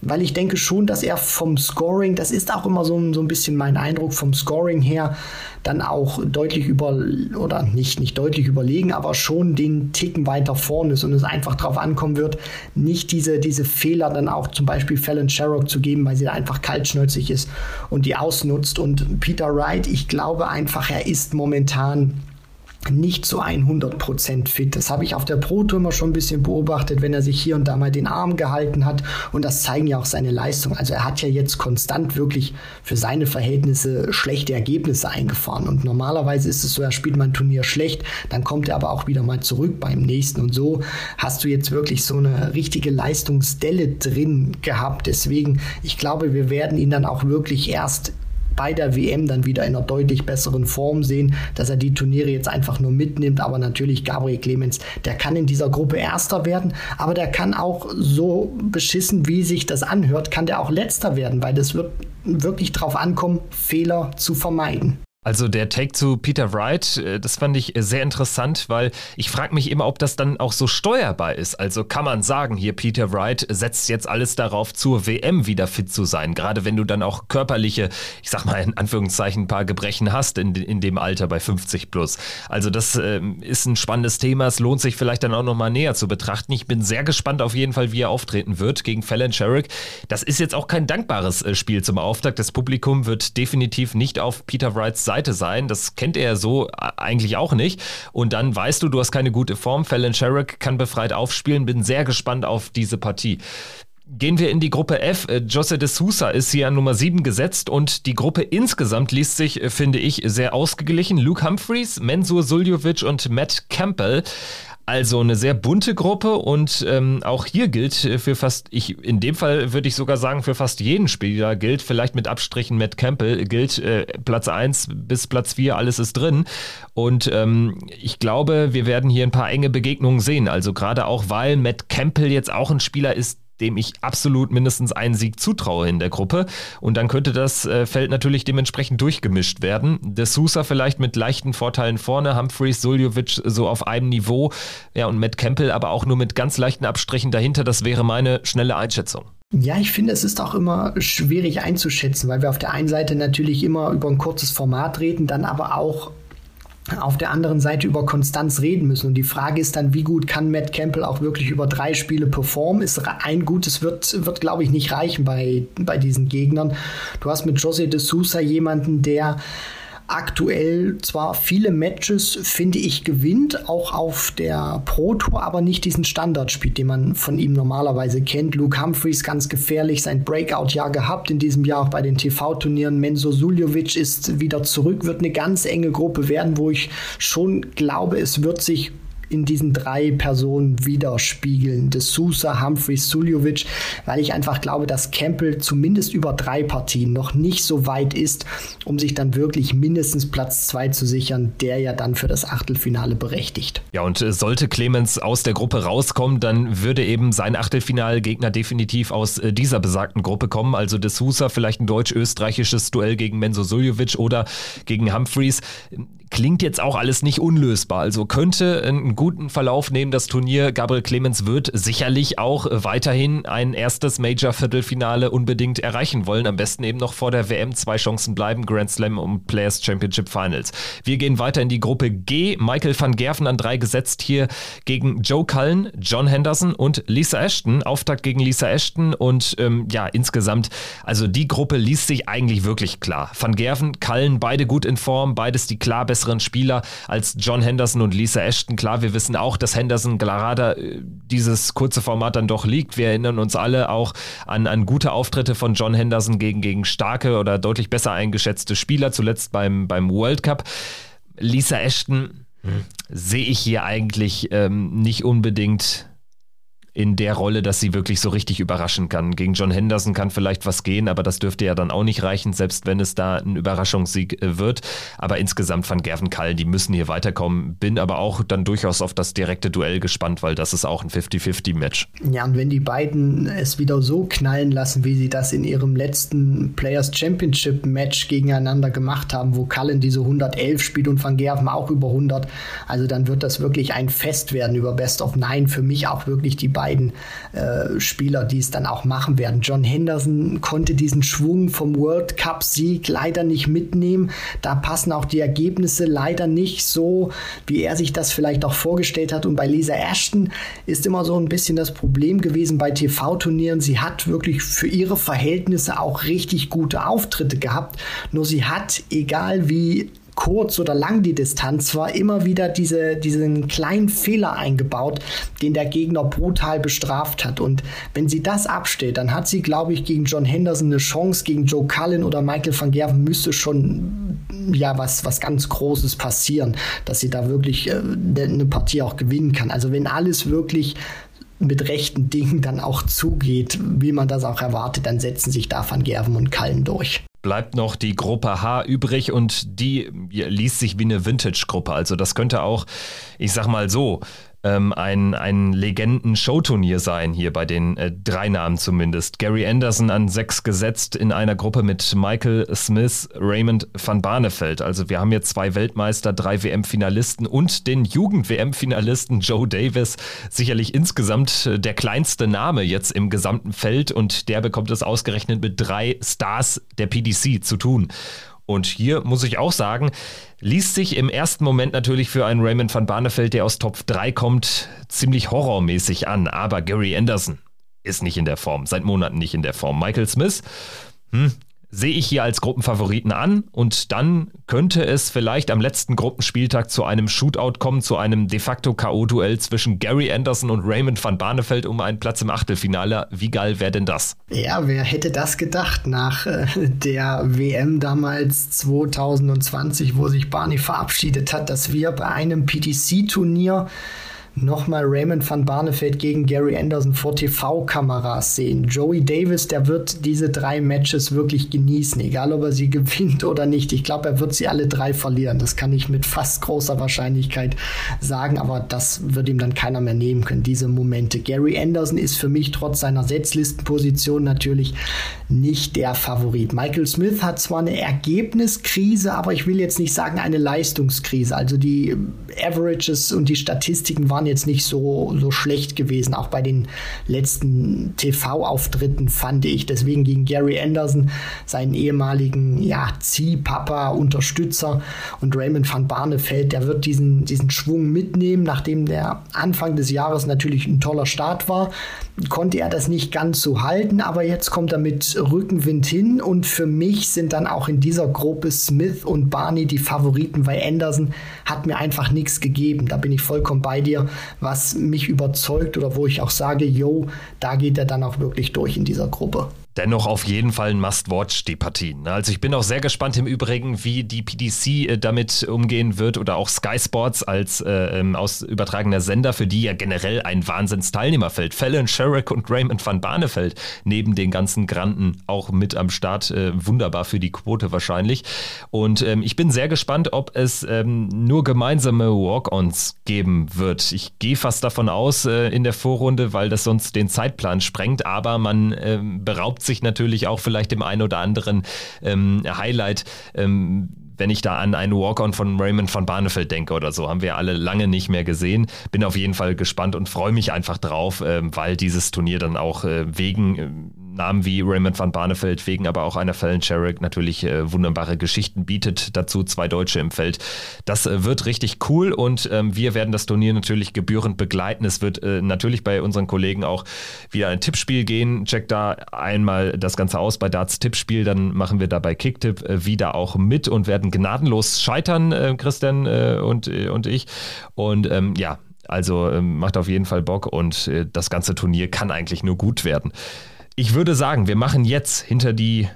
weil ich denke schon, dass er vom Scoring, das ist auch immer so, so ein bisschen mein Eindruck, vom Scoring her dann auch deutlich über, oder nicht, nicht deutlich überlegen, aber schon den Ticken weiter vorne ist und es einfach darauf ankommen wird, nicht diese, diese Fehler dann auch zum Beispiel Fallon Sherrock zu geben, weil sie da einfach kaltschnäuzig ist und die ausnutzt. Und Peter Wright, ich glaube einfach, er ist momentan nicht so 100% fit. Das habe ich auf der Pro Tour immer schon ein bisschen beobachtet, wenn er sich hier und da mal den Arm gehalten hat. Und das zeigen ja auch seine Leistungen. Also er hat ja jetzt konstant wirklich für seine Verhältnisse schlechte Ergebnisse eingefahren. Und normalerweise ist es so, er spielt mal ein Turnier schlecht, dann kommt er aber auch wieder mal zurück beim nächsten. Und so hast du jetzt wirklich so eine richtige Leistungsdelle drin gehabt. Deswegen, ich glaube, wir werden ihn dann auch wirklich erst bei der WM dann wieder in einer deutlich besseren Form sehen, dass er die Turniere jetzt einfach nur mitnimmt. Aber natürlich Gabriel Clemens, der kann in dieser Gruppe Erster werden, aber der kann auch so beschissen, wie sich das anhört, kann der auch Letzter werden, weil das wird wirklich darauf ankommen, Fehler zu vermeiden. Also der Take zu Peter Wright, äh, das fand ich sehr interessant, weil ich frage mich immer, ob das dann auch so steuerbar ist. Also kann man sagen, hier Peter Wright setzt jetzt alles darauf, zur WM wieder fit zu sein. Gerade wenn du dann auch körperliche, ich sag mal in Anführungszeichen, ein paar Gebrechen hast in, in dem Alter bei 50 plus. Also das äh, ist ein spannendes Thema. Es lohnt sich vielleicht dann auch nochmal näher zu betrachten. Ich bin sehr gespannt auf jeden Fall, wie er auftreten wird gegen Fallon Sherrick. Das ist jetzt auch kein dankbares äh, Spiel zum Auftakt. Das Publikum wird definitiv nicht auf Peter Wrights Seite Seite sein. Das kennt er so eigentlich auch nicht. Und dann weißt du, du hast keine gute Form. Fallon Sherrick kann befreit aufspielen. Bin sehr gespannt auf diese Partie. Gehen wir in die Gruppe F. Äh, Jose de Sousa ist hier an Nummer 7 gesetzt und die Gruppe insgesamt liest sich, äh, finde ich, sehr ausgeglichen. Luke Humphreys, Mensur Suljovic und Matt Campbell Also eine sehr bunte Gruppe und ähm, auch hier gilt für fast, ich in dem Fall würde ich sogar sagen, für fast jeden Spieler gilt, vielleicht mit Abstrichen Matt Campbell, gilt äh, Platz 1 bis Platz 4, alles ist drin. Und ähm, ich glaube, wir werden hier ein paar enge Begegnungen sehen. Also gerade auch, weil Matt Campbell jetzt auch ein Spieler ist, dem ich absolut mindestens einen Sieg zutraue in der Gruppe. Und dann könnte das äh, Feld natürlich dementsprechend durchgemischt werden. De Sousa vielleicht mit leichten Vorteilen vorne, Humphreys, Suljovic so auf einem Niveau, ja, und Matt Campbell aber auch nur mit ganz leichten Abstrichen dahinter. Das wäre meine schnelle Einschätzung. Ja, ich finde, es ist auch immer schwierig einzuschätzen, weil wir auf der einen Seite natürlich immer über ein kurzes Format reden, dann aber auch auf der anderen Seite über Konstanz reden müssen. Und die Frage ist dann, wie gut kann Matt Campbell auch wirklich über drei Spiele performen? Ist ein gutes wird, wird glaube ich, nicht reichen bei, bei diesen Gegnern. Du hast mit José de Sousa jemanden, der aktuell zwar viele Matches, finde ich, gewinnt, auch auf der Pro Tour, aber nicht diesen Standard spielt, den man von ihm normalerweise kennt. Luke Humphreys ganz gefährlich, sein Breakout-Jahr gehabt in diesem Jahr auch bei den TV-Turnieren. Menzo Suljovic ist wieder zurück, wird eine ganz enge Gruppe werden, wo ich schon glaube, es wird sich in diesen drei Personen widerspiegeln. De Sousa, Humphreys, Suljovic, weil ich einfach glaube, dass Campbell zumindest über drei Partien noch nicht so weit ist, um sich dann wirklich mindestens Platz zwei zu sichern, der ja dann für das Achtelfinale berechtigt. Ja, und äh, sollte Clemens aus der Gruppe rauskommen, dann würde eben sein Achtelfinalgegner definitiv aus äh, dieser besagten Gruppe kommen. Also De Sousa vielleicht ein deutsch-österreichisches Duell gegen Menzo Suljovic oder gegen Humphreys klingt jetzt auch alles nicht unlösbar. Also könnte einen guten Verlauf nehmen das Turnier. Gabriel Clemens wird sicherlich auch weiterhin ein erstes Major-Viertelfinale unbedingt erreichen wollen. Am besten eben noch vor der WM zwei Chancen bleiben, Grand Slam und Players Championship Finals. Wir gehen weiter in die Gruppe G. Michael van Gerven an drei gesetzt hier gegen Joe Cullen, John Henderson und Lisa Ashton. Auftakt gegen Lisa Ashton und ähm, ja, insgesamt, also die Gruppe liest sich eigentlich wirklich klar. Van Gerven, Cullen, beide gut in Form, beides die klar beste besseren Spieler als John Henderson und Lisa Ashton. Klar, wir wissen auch, dass Henderson gerade äh, dieses kurze Format dann doch liegt. Wir erinnern uns alle auch an, an gute Auftritte von John Henderson gegen, gegen starke oder deutlich besser eingeschätzte Spieler, zuletzt beim, beim World Cup. Lisa Ashton hm. sehe ich hier eigentlich ähm, nicht unbedingt in der Rolle, dass sie wirklich so richtig überraschen kann. Gegen John Henderson kann vielleicht was gehen, aber das dürfte ja dann auch nicht reichen, selbst wenn es da ein Überraschungssieg äh, wird. Aber insgesamt van Gerven Kallen, die müssen hier weiterkommen. Bin aber auch dann durchaus auf das direkte Duell gespannt, weil das ist auch ein 50-50-Match. Ja, und wenn die beiden es wieder so knallen lassen, wie sie das in ihrem letzten Players Championship Match gegeneinander gemacht haben, wo Cullen diese 111 spielt und van Gerven auch über 100, also dann wird das wirklich ein Fest werden über Best of Nine. Für mich auch wirklich die beiden beiden äh, Spieler, die es dann auch machen werden. John Henderson konnte diesen Schwung vom World Cup Sieg leider nicht mitnehmen. Da passen auch die Ergebnisse leider nicht so, wie er sich das vielleicht auch vorgestellt hat. Und bei Lisa Ashton ist immer so ein bisschen das Problem gewesen bei TV-Turnieren. Sie hat wirklich für ihre Verhältnisse auch richtig gute Auftritte gehabt. Nur sie hat, egal wie kurz oder lang die Distanz war, immer wieder diese, diesen kleinen Fehler eingebaut, den der Gegner brutal bestraft hat. Und wenn sie das absteht, dann hat sie, glaube ich, gegen John Henderson eine Chance, gegen Joe Cullen oder Michael van Gerven müsste schon ja was, was ganz Großes passieren, dass sie da wirklich äh, eine Partie auch gewinnen kann. Also wenn alles wirklich mit rechten Dingen dann auch zugeht, wie man das auch erwartet, dann setzen sich da Van Gerven und Kallen durch bleibt noch die Gruppe H übrig und die liest sich wie eine Vintage-Gruppe. Also das könnte auch, ich sag mal so, ähm, ein, ein Legenden-Showturnier sein, hier bei den äh, drei Namen zumindest. Gary Anderson an sechs gesetzt in einer Gruppe mit Michael Smith, Raymond van Barneveld. Also wir haben jetzt zwei Weltmeister, drei WM-Finalisten und den Jugend-WM-Finalisten Joe Davis. Sicherlich insgesamt äh, der kleinste Name jetzt im gesamten Feld und der bekommt es ausgerechnet mit drei Stars der PDC zu tun. Und hier muss ich auch sagen, liest sich im ersten Moment natürlich für einen Raymond van Barneveld, der aus Top 3 kommt, ziemlich horrormäßig an. Aber Gary Anderson ist nicht in der Form, seit Monaten nicht in der Form. Michael Smith, hm, sehe ich hier als Gruppenfavoriten an und dann könnte es vielleicht am letzten Gruppenspieltag zu einem Shootout kommen, zu einem de facto K.O.-Duell zwischen Gary Anderson und Raymond van Barneveld um einen Platz im Achtelfinale. Wie geil wäre denn das? Ja, wer hätte das gedacht nach äh, der WM damals 2020, wo sich Barney verabschiedet hat, dass wir bei einem PTC-Turnier nochmal Raymond van Barneveld gegen Gary Anderson vor TV-Kameras sehen. Joey Davis, der wird diese drei Matches wirklich genießen, egal ob er sie gewinnt oder nicht. Ich glaube, er wird sie alle drei verlieren. Das kann ich mit fast großer Wahrscheinlichkeit sagen, aber das wird ihm dann keiner mehr nehmen können, diese Momente. Gary Anderson ist für mich trotz seiner Setzlistenposition natürlich nicht der Favorit. Michael Smith hat zwar eine Ergebniskrise, aber ich will jetzt nicht sagen eine Leistungskrise. Also die Averages und die Statistiken waren jetzt nicht so, so schlecht gewesen, auch bei den letzten TV-Auftritten fand ich. Deswegen gegen Gary Anderson, seinen ehemaligen ja, Ziehpapa, Unterstützer und Raymond van Barneveld, der wird diesen, diesen Schwung mitnehmen, nachdem der Anfang des Jahres natürlich ein toller Start war konnte er das nicht ganz so halten, aber jetzt kommt er mit Rückenwind hin und für mich sind dann auch in dieser Gruppe Smith und Barney die Favoriten, weil Anderson hat mir einfach nichts gegeben. Da bin ich vollkommen bei dir, was mich überzeugt oder wo ich auch sage, yo, da geht er dann auch wirklich durch in dieser Gruppe dennoch auf jeden Fall ein Must-Watch, die Partien. Ne? Also ich bin auch sehr gespannt im Übrigen, wie die PDC äh, damit umgehen wird oder auch Sky Sports als äh, ähm, aus übertragender Sender, für die ja generell ein Wahnsinnsteilnehmerfeld. Fallon Sherrick und Raymond van Barneveld neben den ganzen Granten auch mit am Start. Äh, wunderbar für die Quote wahrscheinlich. Und ähm, ich bin sehr gespannt, ob es ähm, nur gemeinsame Walk-Ons geben wird. Ich gehe fast davon aus äh, in der Vorrunde, weil das sonst den Zeitplan sprengt, aber man ähm, beraubt sich natürlich auch vielleicht dem einen oder anderen ähm, Highlight. Ähm, wenn ich da an einen Walk-on von Raymond von Barnefeld denke oder so, haben wir alle lange nicht mehr gesehen. Bin auf jeden Fall gespannt und freue mich einfach drauf, äh, weil dieses Turnier dann auch äh, wegen äh, Namen wie Raymond van Barneveld, wegen aber auch einer Fallon Sherrick natürlich äh, wunderbare Geschichten bietet. Dazu zwei Deutsche im Feld. Das äh, wird richtig cool und ähm, wir werden das Turnier natürlich gebührend begleiten. Es wird äh, natürlich bei unseren Kollegen auch wieder ein Tippspiel gehen. Check da einmal das Ganze aus bei Darts Tippspiel, dann machen wir dabei Kicktipp äh, wieder auch mit und werden gnadenlos scheitern, äh, Christian äh, und, und ich. Und ähm, ja, also ähm, macht auf jeden Fall Bock und das ganze Turnier kann eigentlich nur gut werden ich würde sagen, wir machen jetzt hinter die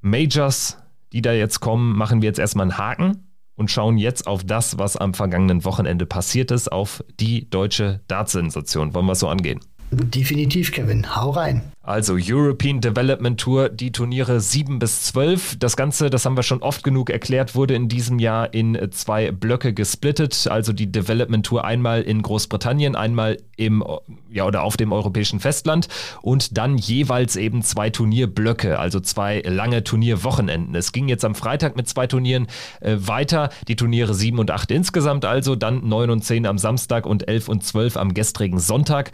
Majors, die da jetzt kommen, machen wir jetzt erstmal einen Haken und schauen jetzt auf das, was am vergangenen Wochenende passiert ist, auf die deutsche Darts-Sensation. Wollen wir es so angehen? Definitiv, Kevin. Hau rein. Also European Development Tour, die Turniere 7 bis 12. Das Ganze, das haben wir schon oft genug erklärt, wurde in diesem Jahr in zwei Blöcke gesplittet. Also die Development Tour einmal in Großbritannien, einmal im ja oder auf dem europäischen Festland und dann jeweils eben zwei Turnierblöcke, also zwei lange Turnierwochenenden. Es ging jetzt am Freitag mit zwei Turnieren äh, weiter, die Turniere 7 und 8 insgesamt, also dann 9 und 10 am Samstag und 11 und 12 am gestrigen Sonntag.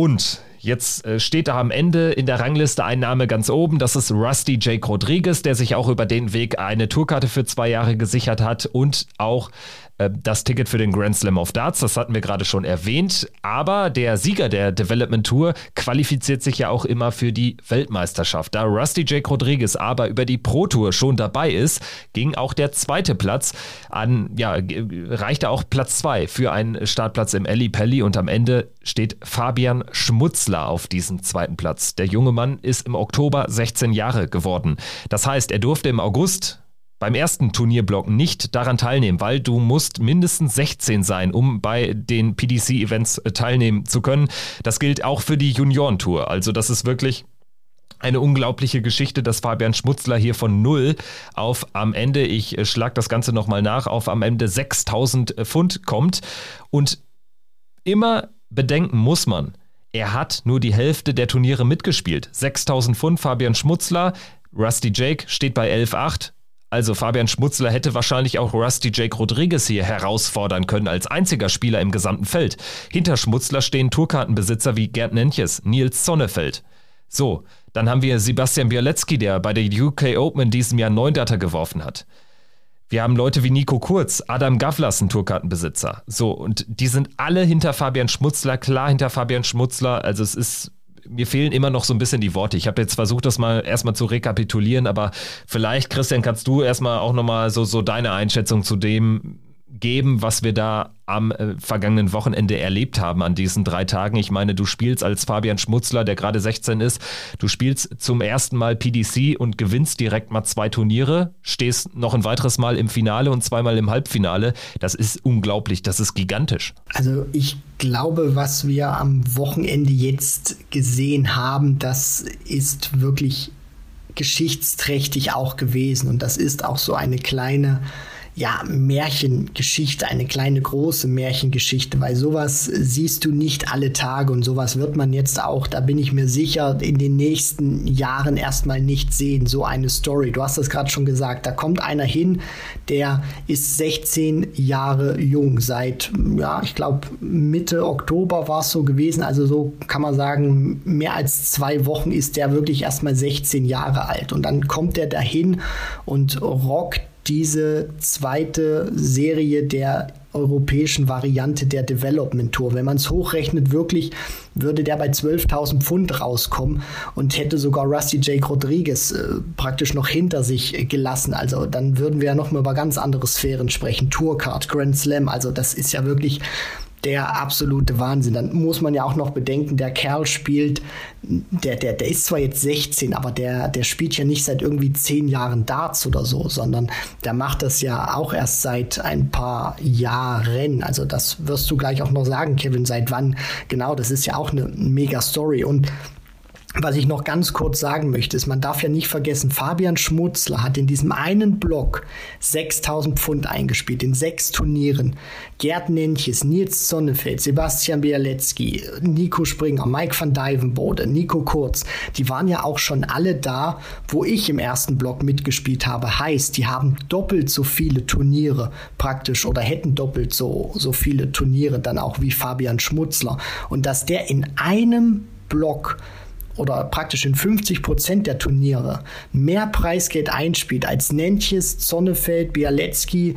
Und jetzt äh, steht da am Ende in der Rangliste ein Name ganz oben. Das ist Rusty Jake Rodriguez, der sich auch über den Weg eine Tourkarte für zwei Jahre gesichert hat und auch das Ticket für den Grand Slam of Darts, das hatten wir gerade schon erwähnt. Aber der Sieger der Development Tour qualifiziert sich ja auch immer für die Weltmeisterschaft. Da Rusty Jake Rodriguez aber über die Pro Tour schon dabei ist, ging auch der zweite Platz an, ja, reichte auch Platz zwei für einen Startplatz im Ellie Pelli und am Ende steht Fabian Schmutzler auf diesem zweiten Platz. Der junge Mann ist im Oktober 16 Jahre geworden. Das heißt, er durfte im August beim ersten Turnierblock nicht daran teilnehmen, weil du musst mindestens 16 sein, um bei den PDC-Events äh, teilnehmen zu können. Das gilt auch für die Juniorentour. Also das ist wirklich eine unglaubliche Geschichte, dass Fabian Schmutzler hier von null auf am Ende, ich äh, schlag das Ganze nochmal nach, auf am Ende 6000 äh, Pfund kommt. Und immer bedenken muss man, er hat nur die Hälfte der Turniere mitgespielt. 6000 Pfund, Fabian Schmutzler, Rusty Jake steht bei 11,8. Also Fabian Schmutzler hätte wahrscheinlich auch Rusty Jake Rodriguez hier herausfordern können als einziger Spieler im gesamten Feld. Hinter Schmutzler stehen Tourkartenbesitzer wie Gerd Nentjes, Nils Sonnefeld. So, dann haben wir Sebastian Bialecki, der bei der UK Open in diesem Jahr neun Data geworfen hat. Wir haben Leute wie Nico Kurz, Adam Gavlas, ein Tourkartenbesitzer. So, und die sind alle hinter Fabian Schmutzler, klar hinter Fabian Schmutzler. Also es ist mir fehlen immer noch so ein bisschen die Worte. Ich habe jetzt versucht, das mal erstmal zu rekapitulieren, aber vielleicht, Christian, kannst du erstmal auch nochmal so, so deine Einschätzung zu dem geben, was wir da am äh, vergangenen Wochenende erlebt haben an diesen drei Tagen. Ich meine, du spielst als Fabian Schmutzler, der gerade 16 ist, du spielst zum ersten Mal PDC und gewinnst direkt mal zwei Turniere, stehst noch ein weiteres Mal im Finale und zweimal im Halbfinale. Das ist unglaublich, das ist gigantisch. Also ich glaube, was wir am Wochenende jetzt gesehen haben, das ist wirklich geschichtsträchtig auch gewesen und das ist auch so eine kleine ja, Märchengeschichte, eine kleine große Märchengeschichte, weil sowas siehst du nicht alle Tage und sowas wird man jetzt auch, da bin ich mir sicher, in den nächsten Jahren erstmal nicht sehen, so eine Story. Du hast das gerade schon gesagt, da kommt einer hin, der ist 16 Jahre jung, seit, ja, ich glaube, Mitte Oktober war es so gewesen, also so kann man sagen, mehr als zwei Wochen ist der wirklich erstmal 16 Jahre alt und dann kommt er dahin und rockt diese zweite Serie der europäischen Variante der Development Tour. Wenn man es hochrechnet, wirklich würde der bei 12.000 Pfund rauskommen und hätte sogar Rusty Jake Rodriguez äh, praktisch noch hinter sich gelassen. Also dann würden wir ja noch mal über ganz andere Sphären sprechen. Tourcard, Grand Slam, also das ist ja wirklich der absolute Wahnsinn. Dann muss man ja auch noch bedenken, der Kerl spielt, der, der, der ist zwar jetzt 16, aber der, der spielt ja nicht seit irgendwie zehn Jahren Darts oder so, sondern der macht das ja auch erst seit ein paar Jahren. Also das wirst du gleich auch noch sagen, Kevin, seit wann genau, das ist ja auch eine mega Story. Und was ich noch ganz kurz sagen möchte, ist, man darf ja nicht vergessen, Fabian Schmutzler hat in diesem einen Block 6000 Pfund eingespielt, in sechs Turnieren. Gerd Nentjes, Nils Sonnefeld, Sebastian Bialecki, Nico Springer, Mike van Dijvenbode, Nico Kurz, die waren ja auch schon alle da, wo ich im ersten Block mitgespielt habe. Heißt, die haben doppelt so viele Turniere praktisch oder hätten doppelt so, so viele Turniere dann auch wie Fabian Schmutzler. Und dass der in einem Block oder praktisch in 50 Prozent der Turniere mehr Preisgeld einspielt als Nentjes, Zonnefeld, Bialecki,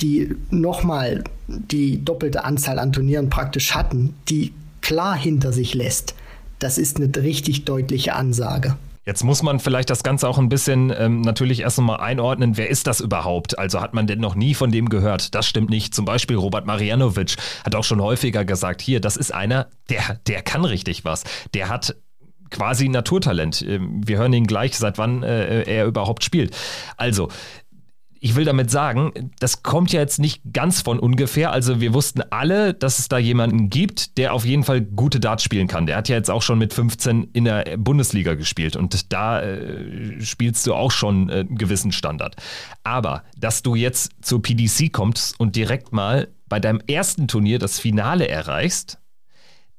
die nochmal die doppelte Anzahl an Turnieren praktisch hatten, die klar hinter sich lässt, das ist eine richtig deutliche Ansage. Jetzt muss man vielleicht das Ganze auch ein bisschen ähm, natürlich erst einmal einordnen. Wer ist das überhaupt? Also hat man denn noch nie von dem gehört? Das stimmt nicht. Zum Beispiel Robert Marianovic hat auch schon häufiger gesagt, hier, das ist einer, der, der kann richtig was. Der hat quasi Naturtalent. Ähm, wir hören ihn gleich, seit wann äh, er überhaupt spielt. Also, ich will damit sagen, das kommt ja jetzt nicht ganz von ungefähr. Also wir wussten alle, dass es da jemanden gibt, der auf jeden Fall gute Darts spielen kann. Der hat ja jetzt auch schon mit 15 in der Bundesliga gespielt und da äh, spielst du auch schon äh, einen gewissen Standard. Aber dass du jetzt zur PDC kommst und direkt mal bei deinem ersten Turnier das Finale erreichst,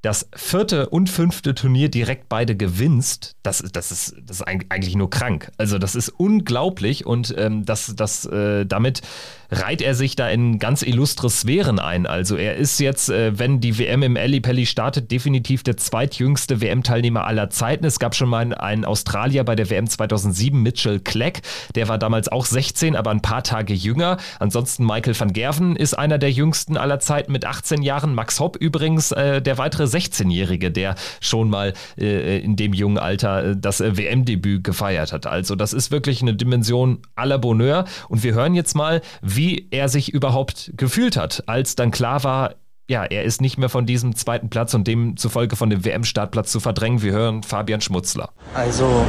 das vierte und fünfte Turnier direkt beide gewinnst, das, das, ist, das ist eigentlich nur krank. Also das ist unglaublich und ähm, das, das, äh, damit reiht er sich da in ganz illustre Sphären ein. Also er ist jetzt, äh, wenn die WM im Pelli startet, definitiv der zweitjüngste WM-Teilnehmer aller Zeiten. Es gab schon mal einen Australier bei der WM 2007, Mitchell Clegg. Der war damals auch 16, aber ein paar Tage jünger. Ansonsten Michael van Gerven ist einer der jüngsten aller Zeiten mit 18 Jahren. Max Hopp übrigens äh, der weitere 16-Jährige, der schon mal äh, in dem jungen Alter äh, das äh, WM-Debüt gefeiert hat. Also das ist wirklich eine Dimension la Bonheur. Und wir hören jetzt mal, wie er sich überhaupt gefühlt hat, als dann klar war, ja, er ist nicht mehr von diesem zweiten Platz und demzufolge von dem WM-Startplatz zu verdrängen. Wir hören Fabian Schmutzler. Also,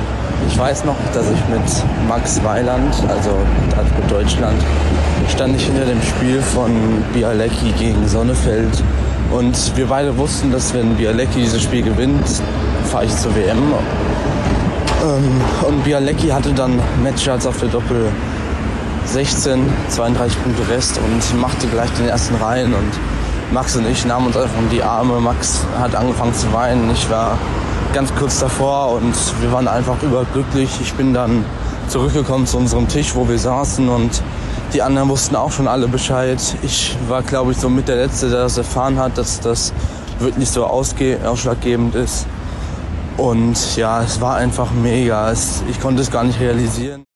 ich weiß noch, dass ich mit Max Weiland, also mit Deutschland, stand ich hinter dem Spiel von Bialecki gegen Sonnefeld. Und wir beide wussten, dass wenn Bialecki dieses Spiel gewinnt, fahre ich zur WM. Ähm, und Bialecki hatte dann Matchstarts auf der Doppel 16, 32 Punkte Rest und machte gleich den ersten Reihen und Max und ich nahmen uns einfach um die Arme. Max hat angefangen zu weinen. Ich war ganz kurz davor und wir waren einfach überglücklich. Ich bin dann zurückgekommen zu unserem Tisch, wo wir saßen und die anderen wussten auch schon alle Bescheid. Ich war, glaube ich, so mit der Letzte, der das erfahren hat, dass das wirklich so ausschlaggebend ist. Und ja, es war einfach mega. Es, ich konnte es gar nicht realisieren.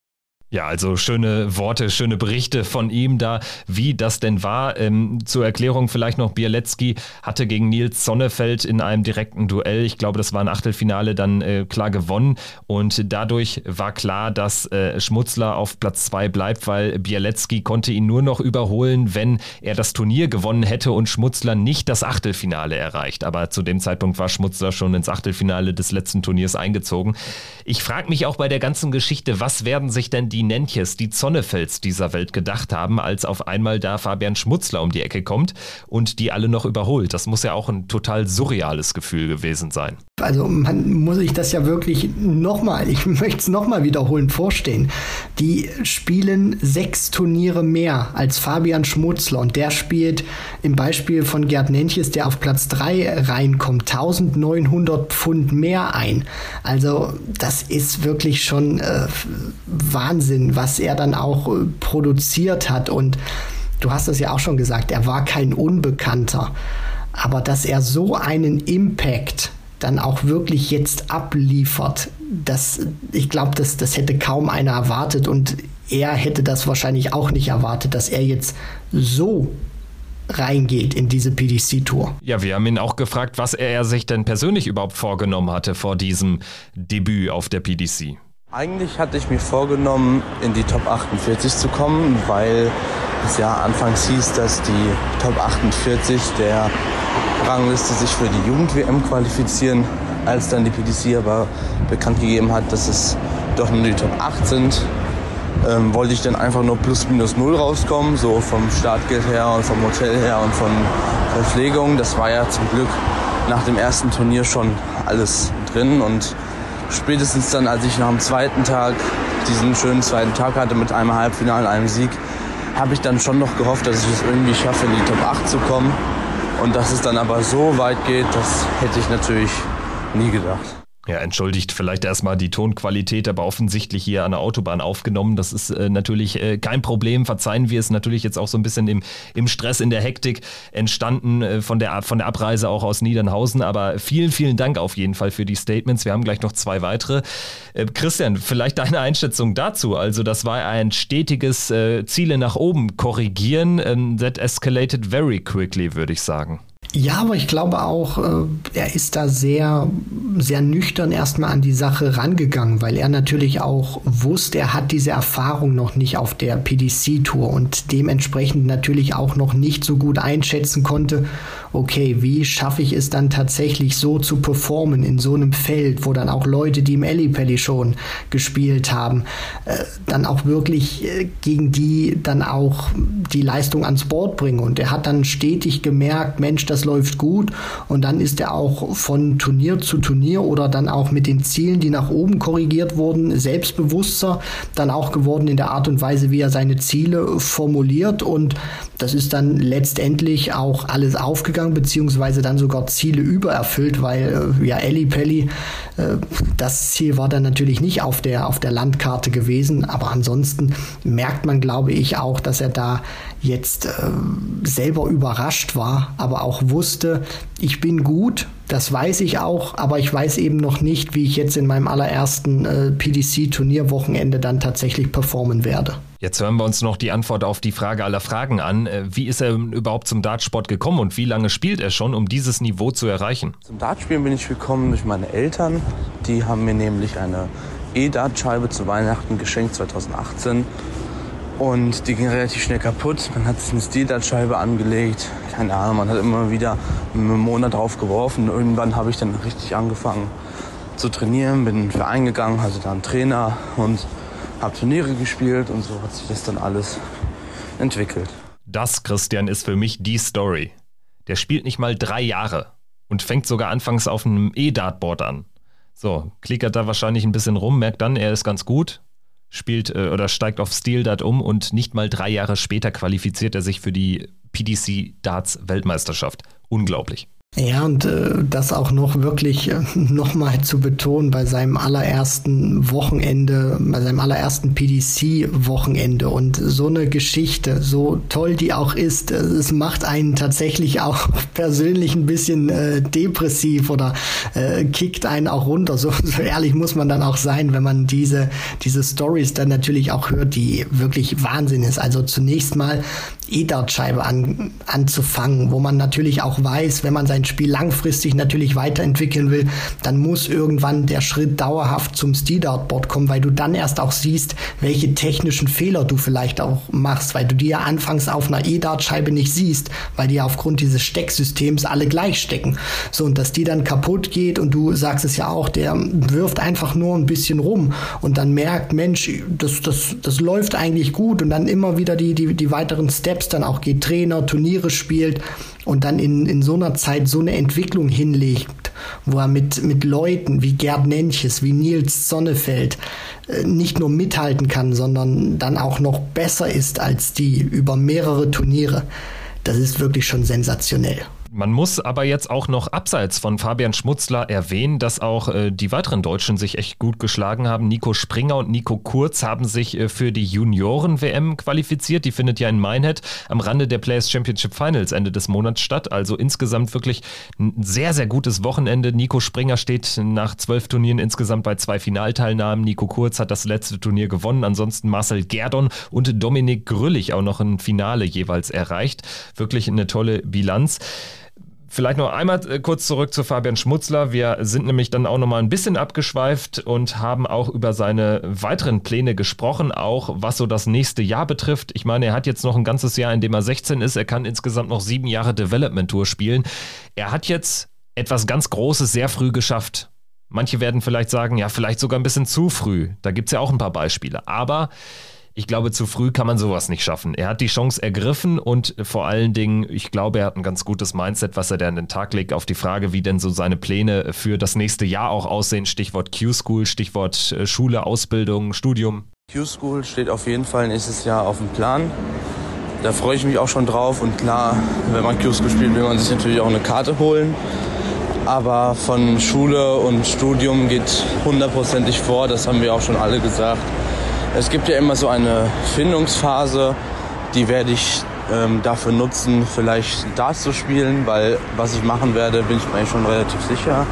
Ja, also schöne Worte, schöne Berichte von ihm da, wie das denn war. Ähm, zur Erklärung vielleicht noch, Bielecki hatte gegen Nils Sonnefeld in einem direkten Duell, ich glaube, das war ein Achtelfinale, dann äh, klar gewonnen und dadurch war klar, dass äh, Schmutzler auf Platz zwei bleibt, weil Bielecki konnte ihn nur noch überholen, wenn er das Turnier gewonnen hätte und Schmutzler nicht das Achtelfinale erreicht. Aber zu dem Zeitpunkt war Schmutzler schon ins Achtelfinale des letzten Turniers eingezogen. Ich frage mich auch bei der ganzen Geschichte, was werden sich denn die die Nentjes, die Zonnefelds dieser Welt gedacht haben, als auf einmal da Fabian Schmutzler um die Ecke kommt und die alle noch überholt. Das muss ja auch ein total surreales Gefühl gewesen sein. Also man muss sich das ja wirklich nochmal, ich möchte es nochmal wiederholen, vorstellen. Die spielen sechs Turniere mehr als Fabian Schmutzler und der spielt im Beispiel von Gerd Nentjes, der auf Platz 3 reinkommt, 1900 Pfund mehr ein. Also das ist wirklich schon äh, Wahnsinn. Was er dann auch äh, produziert hat. Und du hast es ja auch schon gesagt, er war kein Unbekannter. Aber dass er so einen Impact dann auch wirklich jetzt abliefert, das, ich glaube, das, das hätte kaum einer erwartet und er hätte das wahrscheinlich auch nicht erwartet, dass er jetzt so reingeht in diese PDC-Tour. Ja, wir haben ihn auch gefragt, was er sich denn persönlich überhaupt vorgenommen hatte vor diesem Debüt auf der PDC. Eigentlich hatte ich mir vorgenommen, in die Top 48 zu kommen, weil es ja anfangs hieß, dass die Top 48 der Rangliste sich für die Jugend-WM qualifizieren. Als dann die PDC aber bekannt gegeben hat, dass es doch nur die Top 8 sind, ähm, wollte ich dann einfach nur plus minus null rauskommen, so vom Startgeld her und vom Hotel her und von Verpflegung. Das war ja zum Glück nach dem ersten Turnier schon alles drin und spätestens dann, als ich nach dem zweiten Tag diesen schönen zweiten Tag hatte mit einem Halbfinale, einem Sieg, habe ich dann schon noch gehofft, dass ich es irgendwie schaffe, in die Top 8 zu kommen. Und dass es dann aber so weit geht, das hätte ich natürlich nie gedacht. Ja, entschuldigt vielleicht erstmal die Tonqualität, aber offensichtlich hier an der Autobahn aufgenommen. Das ist äh, natürlich äh, kein Problem. Verzeihen wir es natürlich jetzt auch so ein bisschen im, im Stress, in der Hektik entstanden äh, von, der, von der Abreise auch aus Niedernhausen. Aber vielen, vielen Dank auf jeden Fall für die Statements. Wir haben gleich noch zwei weitere. Äh, Christian, vielleicht deine Einschätzung dazu. Also, das war ein stetiges äh, Ziele nach oben korrigieren. Ähm, that escalated very quickly, würde ich sagen. Ja, aber ich glaube auch, äh, er ist da sehr, sehr nüchtern erstmal an die Sache rangegangen, weil er natürlich auch wusste, er hat diese Erfahrung noch nicht auf der PDC-Tour und dementsprechend natürlich auch noch nicht so gut einschätzen konnte, okay, wie schaffe ich es dann tatsächlich so zu performen in so einem Feld, wo dann auch Leute, die im Ellipelli schon gespielt haben, äh, dann auch wirklich äh, gegen die dann auch die Leistung ans Board bringen. Und er hat dann stetig gemerkt, Mensch, das läuft gut. Und dann ist er auch von Turnier zu Turnier oder dann auch mit den Zielen, die nach oben korrigiert wurden, selbstbewusster dann auch geworden in der Art und Weise, wie er seine Ziele formuliert. Und das ist dann letztendlich auch alles aufgegangen, beziehungsweise dann sogar Ziele übererfüllt, weil äh, ja Elli Pelli, äh, das Ziel war dann natürlich nicht auf der, auf der Landkarte gewesen, aber ansonsten merkt man, glaube ich, auch, dass er da jetzt äh, selber überrascht war, aber auch wusste, ich bin gut, das weiß ich auch, aber ich weiß eben noch nicht, wie ich jetzt in meinem allerersten äh, PDC-Turnierwochenende dann tatsächlich performen werde. Jetzt hören wir uns noch die Antwort auf die Frage aller Fragen an. Äh, wie ist er überhaupt zum Dartsport gekommen und wie lange spielt er schon, um dieses Niveau zu erreichen? Zum Dartspielen bin ich gekommen durch meine Eltern. Die haben mir nämlich eine E-Dartscheibe zu Weihnachten geschenkt 2018. Und die ging relativ schnell kaputt. Man hat sich eine Steel-Dartscheibe angelegt. Keine Ahnung, man hat immer wieder einen Monat drauf geworfen. Irgendwann habe ich dann richtig angefangen zu trainieren, bin in den Verein gegangen, hatte da einen Trainer und habe Turniere gespielt und so hat sich das dann alles entwickelt. Das, Christian, ist für mich die Story. Der spielt nicht mal drei Jahre und fängt sogar anfangs auf einem E-Dartboard an. So, klickert da wahrscheinlich ein bisschen rum, merkt dann, er ist ganz gut, spielt äh, oder steigt auf Steel Dart um und nicht mal drei Jahre später qualifiziert er sich für die PDC Darts Weltmeisterschaft. Unglaublich. Ja, und äh, das auch noch wirklich äh, nochmal zu betonen bei seinem allerersten Wochenende, bei seinem allerersten PDC-Wochenende und so eine Geschichte, so toll die auch ist, äh, es macht einen tatsächlich auch persönlich ein bisschen äh, depressiv oder äh, kickt einen auch runter. So, so ehrlich muss man dann auch sein, wenn man diese, diese Stories dann natürlich auch hört, die wirklich Wahnsinn ist. Also zunächst mal E-Dart-Scheibe an, anzufangen, wo man natürlich auch weiß, wenn man sein Spiel langfristig natürlich weiterentwickeln will, dann muss irgendwann der Schritt dauerhaft zum Steel-Dart-Board kommen, weil du dann erst auch siehst, welche technischen Fehler du vielleicht auch machst, weil du die ja anfangs auf einer E-Dart-Scheibe nicht siehst, weil die ja aufgrund dieses Stecksystems alle gleich stecken. So, und dass die dann kaputt geht und du sagst es ja auch, der wirft einfach nur ein bisschen rum und dann merkt, Mensch, das, das, das läuft eigentlich gut und dann immer wieder die, die, die weiteren Steps selbst dann auch geht Trainer, Turniere spielt und dann in, in so einer Zeit so eine Entwicklung hinlegt, wo er mit, mit Leuten wie Gerd Nenches, wie Nils Sonnefeld äh, nicht nur mithalten kann, sondern dann auch noch besser ist als die über mehrere Turniere. Das ist wirklich schon sensationell. Man muss aber jetzt auch noch abseits von Fabian Schmutzler erwähnen, dass auch äh, die weiteren Deutschen sich echt gut geschlagen haben. Nico Springer und Nico Kurz haben sich äh, für die Junioren-WM qualifiziert. Die findet ja in Minehead am Rande der Players Championship Finals Ende des Monats statt. Also insgesamt wirklich ein sehr, sehr gutes Wochenende. Nico Springer steht nach zwölf Turnieren insgesamt bei zwei Finalteilnahmen. Nico Kurz hat das letzte Turnier gewonnen. Ansonsten Marcel Gerdon und Dominik Grüllig auch noch ein Finale jeweils erreicht. Wirklich eine tolle Bilanz. Vielleicht noch einmal äh, kurz zurück zu Fabian Schmutzler. Wir sind nämlich dann auch noch mal ein bisschen abgeschweift und haben auch über seine weiteren Pläne gesprochen, auch was so das nächste Jahr betrifft. Ich meine, er hat jetzt noch ein ganzes Jahr, in dem er 16 ist. Er kann insgesamt noch sieben Jahre Development Tour spielen. Er hat jetzt etwas ganz Großes sehr früh geschafft. Manche werden vielleicht sagen, ja, vielleicht sogar ein bisschen zu früh. Da gibt es ja auch ein paar Beispiele. Aber ich glaube, zu früh kann man sowas nicht schaffen. Er hat die Chance ergriffen und vor allen Dingen, ich glaube, er hat ein ganz gutes Mindset, was er da an den Tag legt, auf die Frage, wie denn so seine Pläne für das nächste Jahr auch aussehen. Stichwort Q-School, Stichwort äh, Schule, Ausbildung, Studium. Q-School steht auf jeden Fall nächstes Jahr auf dem Plan. Da freue ich mich auch schon drauf und klar, wenn man Q-School spielt, will man sich natürlich auch eine Karte holen. Aber von Schule und Studium geht hundertprozentig vor, das haben wir auch schon alle gesagt. Es gibt ja immer so eine Findungsphase, die werde ich ähm, dafür nutzen, vielleicht Darts zu spielen, weil was ich machen werde, bin ich mir eigentlich schon relativ sicher.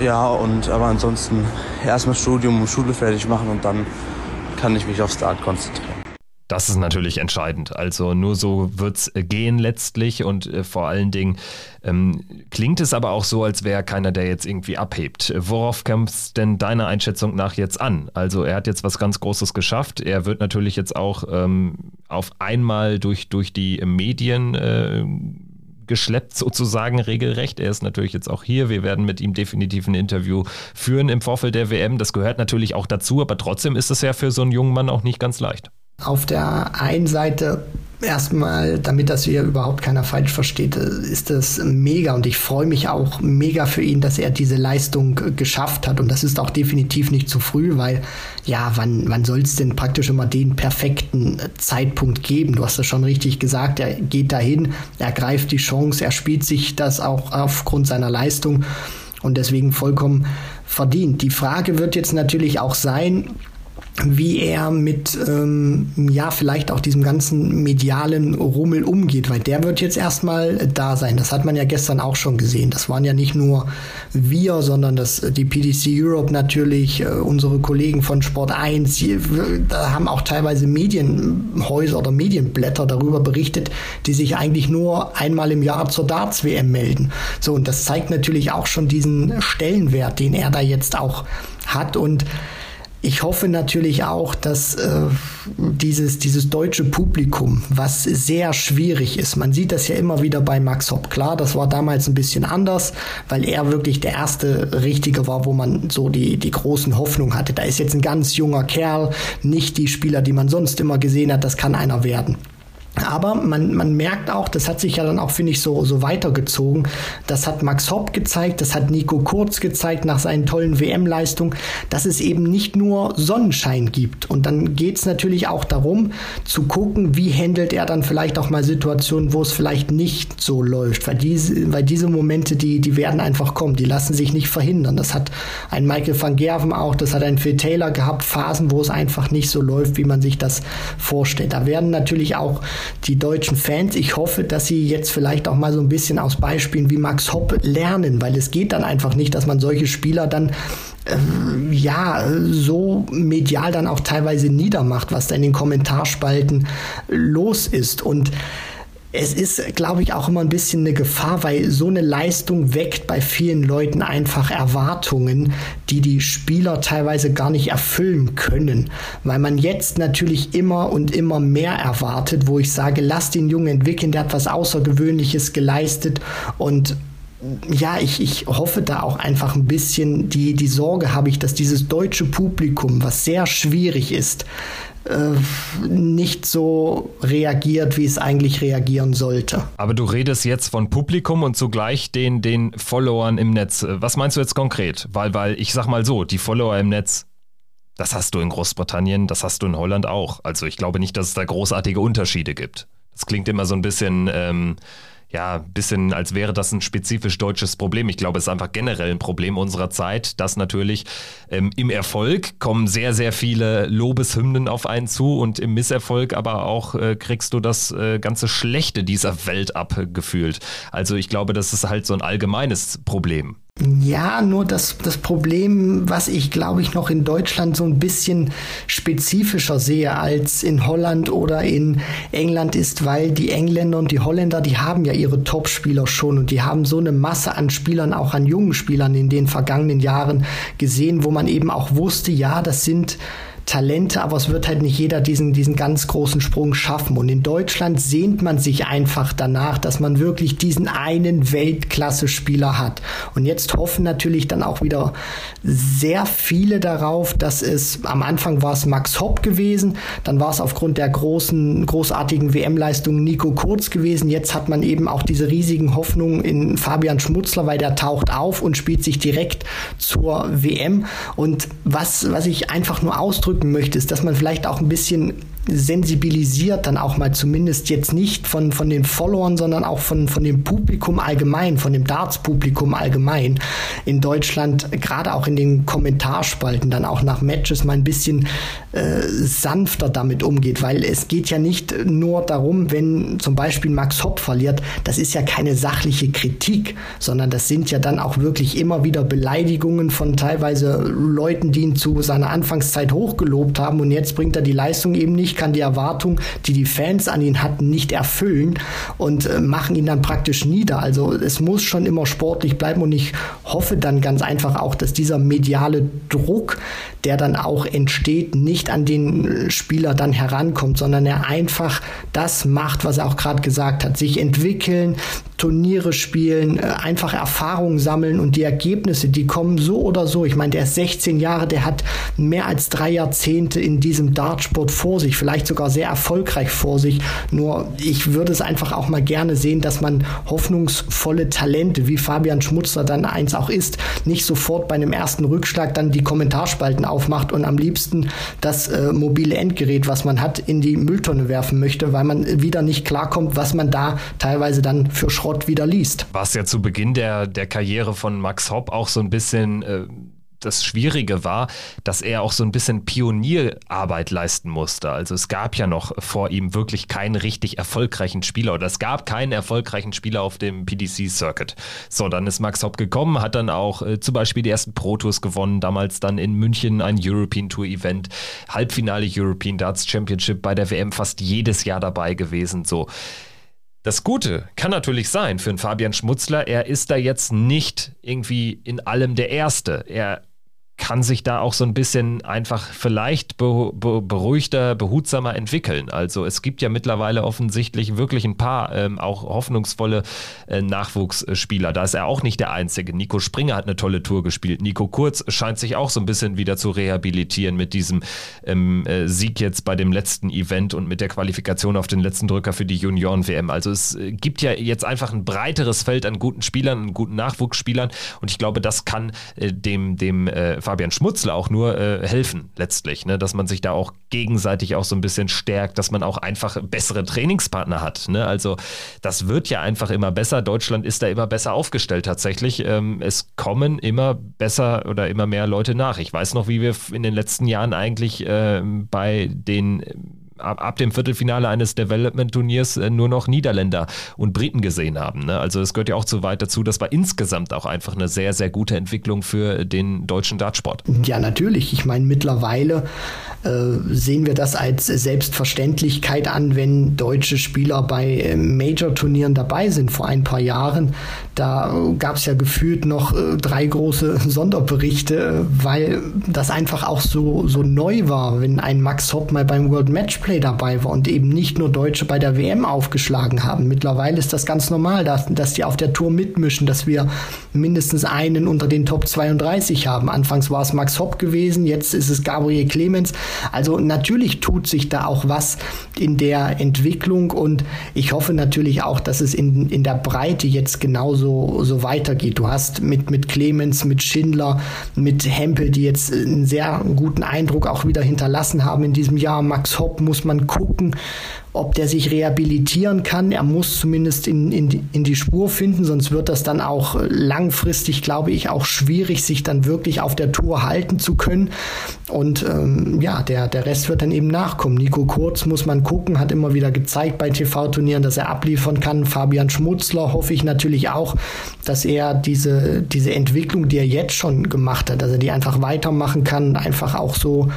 Ja, und aber ansonsten erstmal Studium und Schule fertig machen und dann kann ich mich aufs Dart konzentrieren. Das ist natürlich entscheidend. Also nur so wird es äh, gehen letztlich und äh, vor allen Dingen ähm, klingt es aber auch so, als wäre keiner, der jetzt irgendwie abhebt. Worauf kommt es denn deiner Einschätzung nach jetzt an? Also er hat jetzt was ganz Großes geschafft. Er wird natürlich jetzt auch ähm, auf einmal durch, durch die Medien äh, geschleppt sozusagen regelrecht. Er ist natürlich jetzt auch hier. Wir werden mit ihm definitiv ein Interview führen im Vorfeld der WM. Das gehört natürlich auch dazu, aber trotzdem ist es ja für so einen jungen Mann auch nicht ganz leicht. Auf der einen Seite erstmal, damit das hier überhaupt keiner falsch versteht, ist das mega und ich freue mich auch mega für ihn, dass er diese Leistung geschafft hat und das ist auch definitiv nicht zu früh, weil ja, wann, wann soll es denn praktisch immer den perfekten Zeitpunkt geben? Du hast das schon richtig gesagt, er geht dahin, er greift die Chance, er spielt sich das auch aufgrund seiner Leistung und deswegen vollkommen verdient. Die Frage wird jetzt natürlich auch sein, wie er mit, ähm, ja, vielleicht auch diesem ganzen medialen Rummel umgeht, weil der wird jetzt erstmal da sein. Das hat man ja gestern auch schon gesehen. Das waren ja nicht nur wir, sondern das, die PDC Europe natürlich, äh, unsere Kollegen von Sport 1, die, da haben auch teilweise Medienhäuser oder Medienblätter darüber berichtet, die sich eigentlich nur einmal im Jahr zur Darts-WM melden. So, und das zeigt natürlich auch schon diesen Stellenwert, den er da jetzt auch hat und ich hoffe natürlich auch, dass äh, dieses, dieses deutsche Publikum, was sehr schwierig ist, man sieht das ja immer wieder bei Max Hopp. Klar, das war damals ein bisschen anders, weil er wirklich der erste Richtige war, wo man so die, die großen Hoffnungen hatte. Da ist jetzt ein ganz junger Kerl, nicht die Spieler, die man sonst immer gesehen hat, das kann einer werden. Aber man, man merkt auch, das hat sich ja dann auch, finde ich, so, so weitergezogen. Das hat Max Hopp gezeigt, das hat Nico Kurz gezeigt nach seinen tollen WM-Leistungen, dass es eben nicht nur Sonnenschein gibt. Und dann geht es natürlich auch darum, zu gucken, wie handelt er dann vielleicht auch mal Situationen, wo es vielleicht nicht so läuft. Weil diese, weil diese Momente, die, die werden einfach kommen, die lassen sich nicht verhindern. Das hat ein Michael van Gerven auch, das hat ein Phil Taylor gehabt, Phasen, wo es einfach nicht so läuft, wie man sich das vorstellt. Da werden natürlich auch die deutschen Fans, ich hoffe, dass sie jetzt vielleicht auch mal so ein bisschen aus Beispielen wie Max Hopp lernen, weil es geht dann einfach nicht, dass man solche Spieler dann ähm, ja, so medial dann auch teilweise niedermacht, was da in den Kommentarspalten los ist. Und es ist, glaube ich, auch immer ein bisschen eine Gefahr, weil so eine Leistung weckt bei vielen Leuten einfach Erwartungen, die die Spieler teilweise gar nicht erfüllen können. Weil man jetzt natürlich immer und immer mehr erwartet, wo ich sage, lass den Jungen entwickeln, der hat was Außergewöhnliches geleistet und ja, ich, ich hoffe da auch einfach ein bisschen, die, die Sorge habe ich, dass dieses deutsche Publikum, was sehr schwierig ist, äh, nicht so reagiert, wie es eigentlich reagieren sollte. Aber du redest jetzt von Publikum und zugleich den, den Followern im Netz. Was meinst du jetzt konkret? Weil, weil ich sag mal so, die Follower im Netz, das hast du in Großbritannien, das hast du in Holland auch. Also ich glaube nicht, dass es da großartige Unterschiede gibt. Das klingt immer so ein bisschen. Ähm, ja, bisschen, als wäre das ein spezifisch deutsches Problem. Ich glaube, es ist einfach generell ein Problem unserer Zeit, dass natürlich ähm, im Erfolg kommen sehr, sehr viele Lobeshymnen auf einen zu und im Misserfolg aber auch äh, kriegst du das äh, ganze Schlechte dieser Welt abgefühlt. Also ich glaube, das ist halt so ein allgemeines Problem. Ja, nur das, das Problem, was ich glaube ich noch in Deutschland so ein bisschen spezifischer sehe als in Holland oder in England ist, weil die Engländer und die Holländer, die haben ja ihre Top-Spieler schon und die haben so eine Masse an Spielern, auch an jungen Spielern in den vergangenen Jahren gesehen, wo man eben auch wusste, ja, das sind Talente, aber es wird halt nicht jeder diesen, diesen ganz großen Sprung schaffen. Und in Deutschland sehnt man sich einfach danach, dass man wirklich diesen einen Weltklasse-Spieler hat. Und jetzt hoffen natürlich dann auch wieder sehr viele darauf, dass es am Anfang war es Max Hopp gewesen, dann war es aufgrund der großen, großartigen WM-Leistung Nico Kurz gewesen. Jetzt hat man eben auch diese riesigen Hoffnungen in Fabian Schmutzler, weil der taucht auf und spielt sich direkt zur WM. Und was, was ich einfach nur ausdrücke, ausdrücken möchte, ist, dass man vielleicht auch ein bisschen sensibilisiert, dann auch mal zumindest jetzt nicht von, von den Followern, sondern auch von, von dem Publikum allgemein, von dem Darts-Publikum allgemein in Deutschland, gerade auch in den Kommentarspalten, dann auch nach Matches mal ein bisschen äh, sanfter damit umgeht, weil es geht ja nicht nur darum, wenn zum Beispiel Max Hopp verliert, das ist ja keine sachliche Kritik, sondern das sind ja dann auch wirklich immer wieder Beleidigungen von teilweise Leuten, die ihn zu seiner Anfangszeit hochgelobt haben und jetzt bringt er die Leistung eben nicht kann die Erwartung, die die Fans an ihn hatten, nicht erfüllen und äh, machen ihn dann praktisch nieder. Also es muss schon immer sportlich bleiben und ich hoffe dann ganz einfach auch, dass dieser mediale Druck, der dann auch entsteht, nicht an den äh, Spieler dann herankommt, sondern er einfach das macht, was er auch gerade gesagt hat, sich entwickeln, Turniere spielen, äh, einfach Erfahrungen sammeln und die Ergebnisse, die kommen so oder so. Ich meine, der ist 16 Jahre, der hat mehr als drei Jahrzehnte in diesem Dartsport vor sich vielleicht sogar sehr erfolgreich vor sich. Nur ich würde es einfach auch mal gerne sehen, dass man hoffnungsvolle Talente, wie Fabian Schmutzler dann eins auch ist, nicht sofort bei einem ersten Rückschlag dann die Kommentarspalten aufmacht und am liebsten das äh, mobile Endgerät, was man hat, in die Mülltonne werfen möchte, weil man wieder nicht klarkommt, was man da teilweise dann für Schrott wieder liest. Was ja zu Beginn der, der Karriere von Max Hopp auch so ein bisschen äh das Schwierige war, dass er auch so ein bisschen Pionierarbeit leisten musste. Also es gab ja noch vor ihm wirklich keinen richtig erfolgreichen Spieler oder es gab keinen erfolgreichen Spieler auf dem PDC-Circuit. So, dann ist Max Hopp gekommen, hat dann auch äh, zum Beispiel die ersten Pro Tours gewonnen, damals dann in München ein European Tour Event, Halbfinale European Darts Championship bei der WM fast jedes Jahr dabei gewesen. So. Das Gute kann natürlich sein für einen Fabian Schmutzler, er ist da jetzt nicht irgendwie in allem der Erste. Er kann sich da auch so ein bisschen einfach vielleicht be be beruhigter, behutsamer entwickeln. Also es gibt ja mittlerweile offensichtlich wirklich ein paar ähm, auch hoffnungsvolle äh, Nachwuchsspieler. Da ist er auch nicht der Einzige. Nico Springer hat eine tolle Tour gespielt. Nico Kurz scheint sich auch so ein bisschen wieder zu rehabilitieren mit diesem ähm, äh, Sieg jetzt bei dem letzten Event und mit der Qualifikation auf den letzten Drücker für die Junioren-WM. Also es äh, gibt ja jetzt einfach ein breiteres Feld an guten Spielern, an guten Nachwuchsspielern und ich glaube, das kann äh, dem, dem äh, Fabian Schmutzler auch nur äh, helfen, letztlich, ne? dass man sich da auch gegenseitig auch so ein bisschen stärkt, dass man auch einfach bessere Trainingspartner hat. Ne? Also das wird ja einfach immer besser. Deutschland ist da immer besser aufgestellt tatsächlich. Ähm, es kommen immer besser oder immer mehr Leute nach. Ich weiß noch, wie wir in den letzten Jahren eigentlich äh, bei den ab, ab dem Viertelfinale eines Development-Turniers äh, nur noch Niederländer und Briten gesehen haben. Ne? Also es gehört ja auch zu weit dazu. Das war insgesamt auch einfach eine sehr, sehr gute Entwicklung für den deutschen Dartsport. Ja, natürlich. Ich meine, mittlerweile äh, sehen wir das als Selbstverständlichkeit an, wenn deutsche Spieler bei äh, Major-Turnieren dabei sind. Vor ein paar Jahren, da gab es ja gefühlt noch äh, drei große Sonderberichte, weil das einfach auch so, so neu war, wenn ein Max Hopp mal beim World Matchplay Matchplay dabei war und eben nicht nur Deutsche bei der WM aufgeschlagen haben. Mittlerweile ist das ganz normal, dass, dass die auf der Tour mitmischen, dass wir mindestens einen unter den Top 32 haben. Anfangs war es Max Hopp gewesen, jetzt ist es Gabriel Clemens. Also natürlich tut sich da auch was in der Entwicklung und ich hoffe natürlich auch, dass es in, in der Breite jetzt genauso so weitergeht. Du hast mit, mit Clemens, mit Schindler, mit Hempel, die jetzt einen sehr guten Eindruck auch wieder hinterlassen haben in diesem Jahr. Max Hopp muss man gucken, ob der sich rehabilitieren kann. Er muss zumindest in, in, die, in die Spur finden, sonst wird das dann auch langfristig, glaube ich, auch schwierig, sich dann wirklich auf der Tour halten zu können. Und ähm, ja, der, der Rest wird dann eben nachkommen. Nico Kurz muss man gucken, hat immer wieder gezeigt bei TV-Turnieren, dass er abliefern kann. Fabian Schmutzler hoffe ich natürlich auch, dass er diese, diese Entwicklung, die er jetzt schon gemacht hat, dass er die einfach weitermachen kann, einfach auch so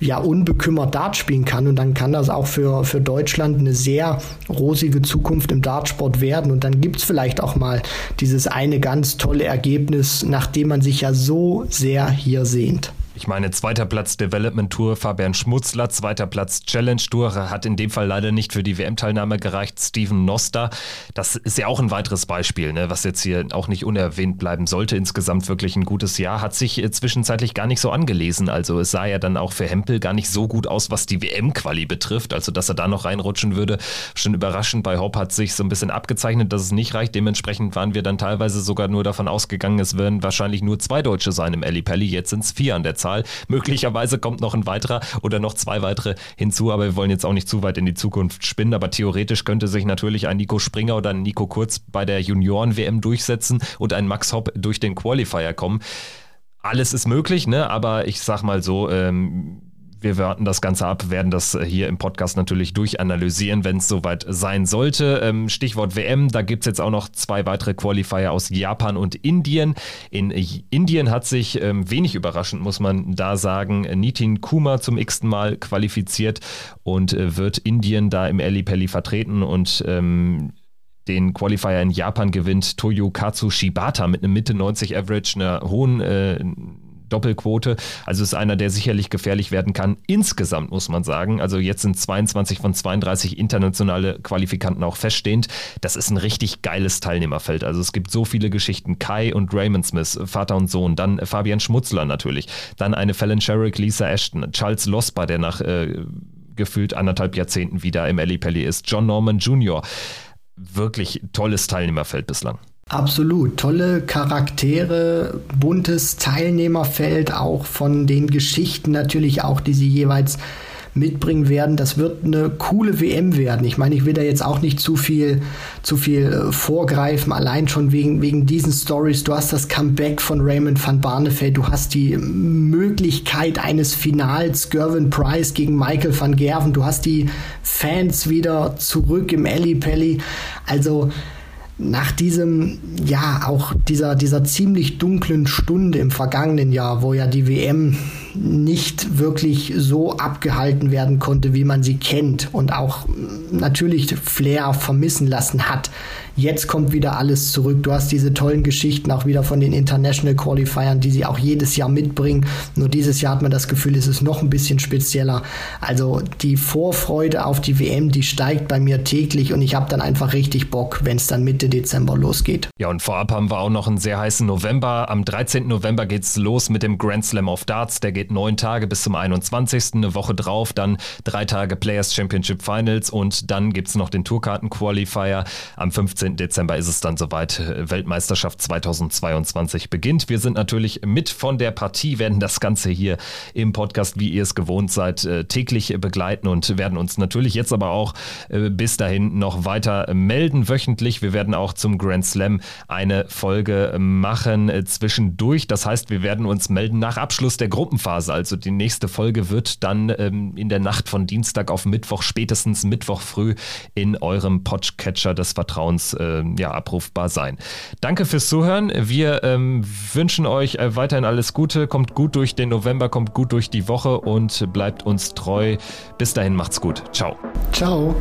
ja unbekümmert Dart spielen kann und dann kann das auch für, für Deutschland eine sehr rosige Zukunft im Dartsport werden und dann gibt es vielleicht auch mal dieses eine ganz tolle Ergebnis, nachdem man sich ja so sehr hier sehnt. Ich meine, zweiter Platz Development Tour Fabian Schmutzler, zweiter Platz Challenge Tour hat in dem Fall leider nicht für die WM-Teilnahme gereicht. Steven Noster, das ist ja auch ein weiteres Beispiel, ne, was jetzt hier auch nicht unerwähnt bleiben sollte. Insgesamt wirklich ein gutes Jahr, hat sich äh, zwischenzeitlich gar nicht so angelesen. Also es sah ja dann auch für Hempel gar nicht so gut aus, was die WM-Quali betrifft. Also dass er da noch reinrutschen würde, schon überraschend. Bei Hope hat sich so ein bisschen abgezeichnet, dass es nicht reicht. Dementsprechend waren wir dann teilweise sogar nur davon ausgegangen, es werden wahrscheinlich nur zwei Deutsche sein im Eli Pelli. Jetzt sind es vier an der Zeit. Zahl. Möglicherweise kommt noch ein weiterer oder noch zwei weitere hinzu, aber wir wollen jetzt auch nicht zu weit in die Zukunft spinnen. Aber theoretisch könnte sich natürlich ein Nico Springer oder ein Nico Kurz bei der Junioren-WM durchsetzen und ein Max Hopp durch den Qualifier kommen alles ist möglich, ne? Aber ich sag mal so, ähm, wir warten das Ganze ab, werden das äh, hier im Podcast natürlich durchanalysieren, wenn es soweit sein sollte. Ähm, Stichwort WM, da gibt es jetzt auch noch zwei weitere Qualifier aus Japan und Indien. In Indien hat sich ähm, wenig überraschend, muss man da sagen, Nitin Kuma zum x-ten Mal qualifiziert und äh, wird Indien da im Pelli vertreten und ähm, den Qualifier in Japan gewinnt Toyokatsu Shibata mit einem Mitte 90 Average, einer hohen äh, Doppelquote. Also ist einer, der sicherlich gefährlich werden kann. Insgesamt muss man sagen, also jetzt sind 22 von 32 internationale Qualifikanten auch feststehend. Das ist ein richtig geiles Teilnehmerfeld. Also es gibt so viele Geschichten. Kai und Raymond Smith, Vater und Sohn, dann Fabian Schmutzler natürlich, dann eine Fallon Sherrick, Lisa Ashton, Charles Losper, der nach äh, gefühlt anderthalb Jahrzehnten wieder im Alley Pelli ist, John Norman Jr. Wirklich tolles Teilnehmerfeld bislang. Absolut. Tolle Charaktere, buntes Teilnehmerfeld, auch von den Geschichten natürlich auch, die sie jeweils mitbringen werden. Das wird eine coole WM werden. Ich meine, ich will da jetzt auch nicht zu viel, zu viel äh, vorgreifen, allein schon wegen, wegen diesen Stories. Du hast das Comeback von Raymond van Barneveld, du hast die Möglichkeit eines Finals, Gervin Price gegen Michael van Gerven, du hast die Fans wieder zurück im Alley Pelli. Also, nach diesem, ja, auch dieser, dieser ziemlich dunklen Stunde im vergangenen Jahr, wo ja die WM nicht wirklich so abgehalten werden konnte, wie man sie kennt und auch natürlich Flair vermissen lassen hat. Jetzt kommt wieder alles zurück. Du hast diese tollen Geschichten auch wieder von den International Qualifiern, die sie auch jedes Jahr mitbringen. Nur dieses Jahr hat man das Gefühl, es ist noch ein bisschen spezieller. Also die Vorfreude auf die WM, die steigt bei mir täglich und ich habe dann einfach richtig Bock, wenn es dann Mitte Dezember losgeht. Ja, und vorab haben wir auch noch einen sehr heißen November. Am 13. November geht es los mit dem Grand Slam of Darts. Der geht neun Tage bis zum 21. Eine Woche drauf, dann drei Tage Players Championship Finals und dann gibt es noch den Tourkarten Qualifier. Am 15. 15. Dezember ist es dann soweit. Weltmeisterschaft 2022 beginnt. Wir sind natürlich mit von der Partie, werden das Ganze hier im Podcast, wie ihr es gewohnt seid, äh, täglich begleiten und werden uns natürlich jetzt aber auch äh, bis dahin noch weiter melden, wöchentlich. Wir werden auch zum Grand Slam eine Folge machen äh, zwischendurch. Das heißt, wir werden uns melden nach Abschluss der Gruppenphase. Also die nächste Folge wird dann ähm, in der Nacht von Dienstag auf Mittwoch, spätestens Mittwoch früh in eurem Podcatcher des Vertrauens äh, ja, abrufbar sein. Danke fürs Zuhören. Wir ähm, wünschen euch äh, weiterhin alles Gute. Kommt gut durch den November, kommt gut durch die Woche und bleibt uns treu. Bis dahin macht's gut. Ciao. Ciao.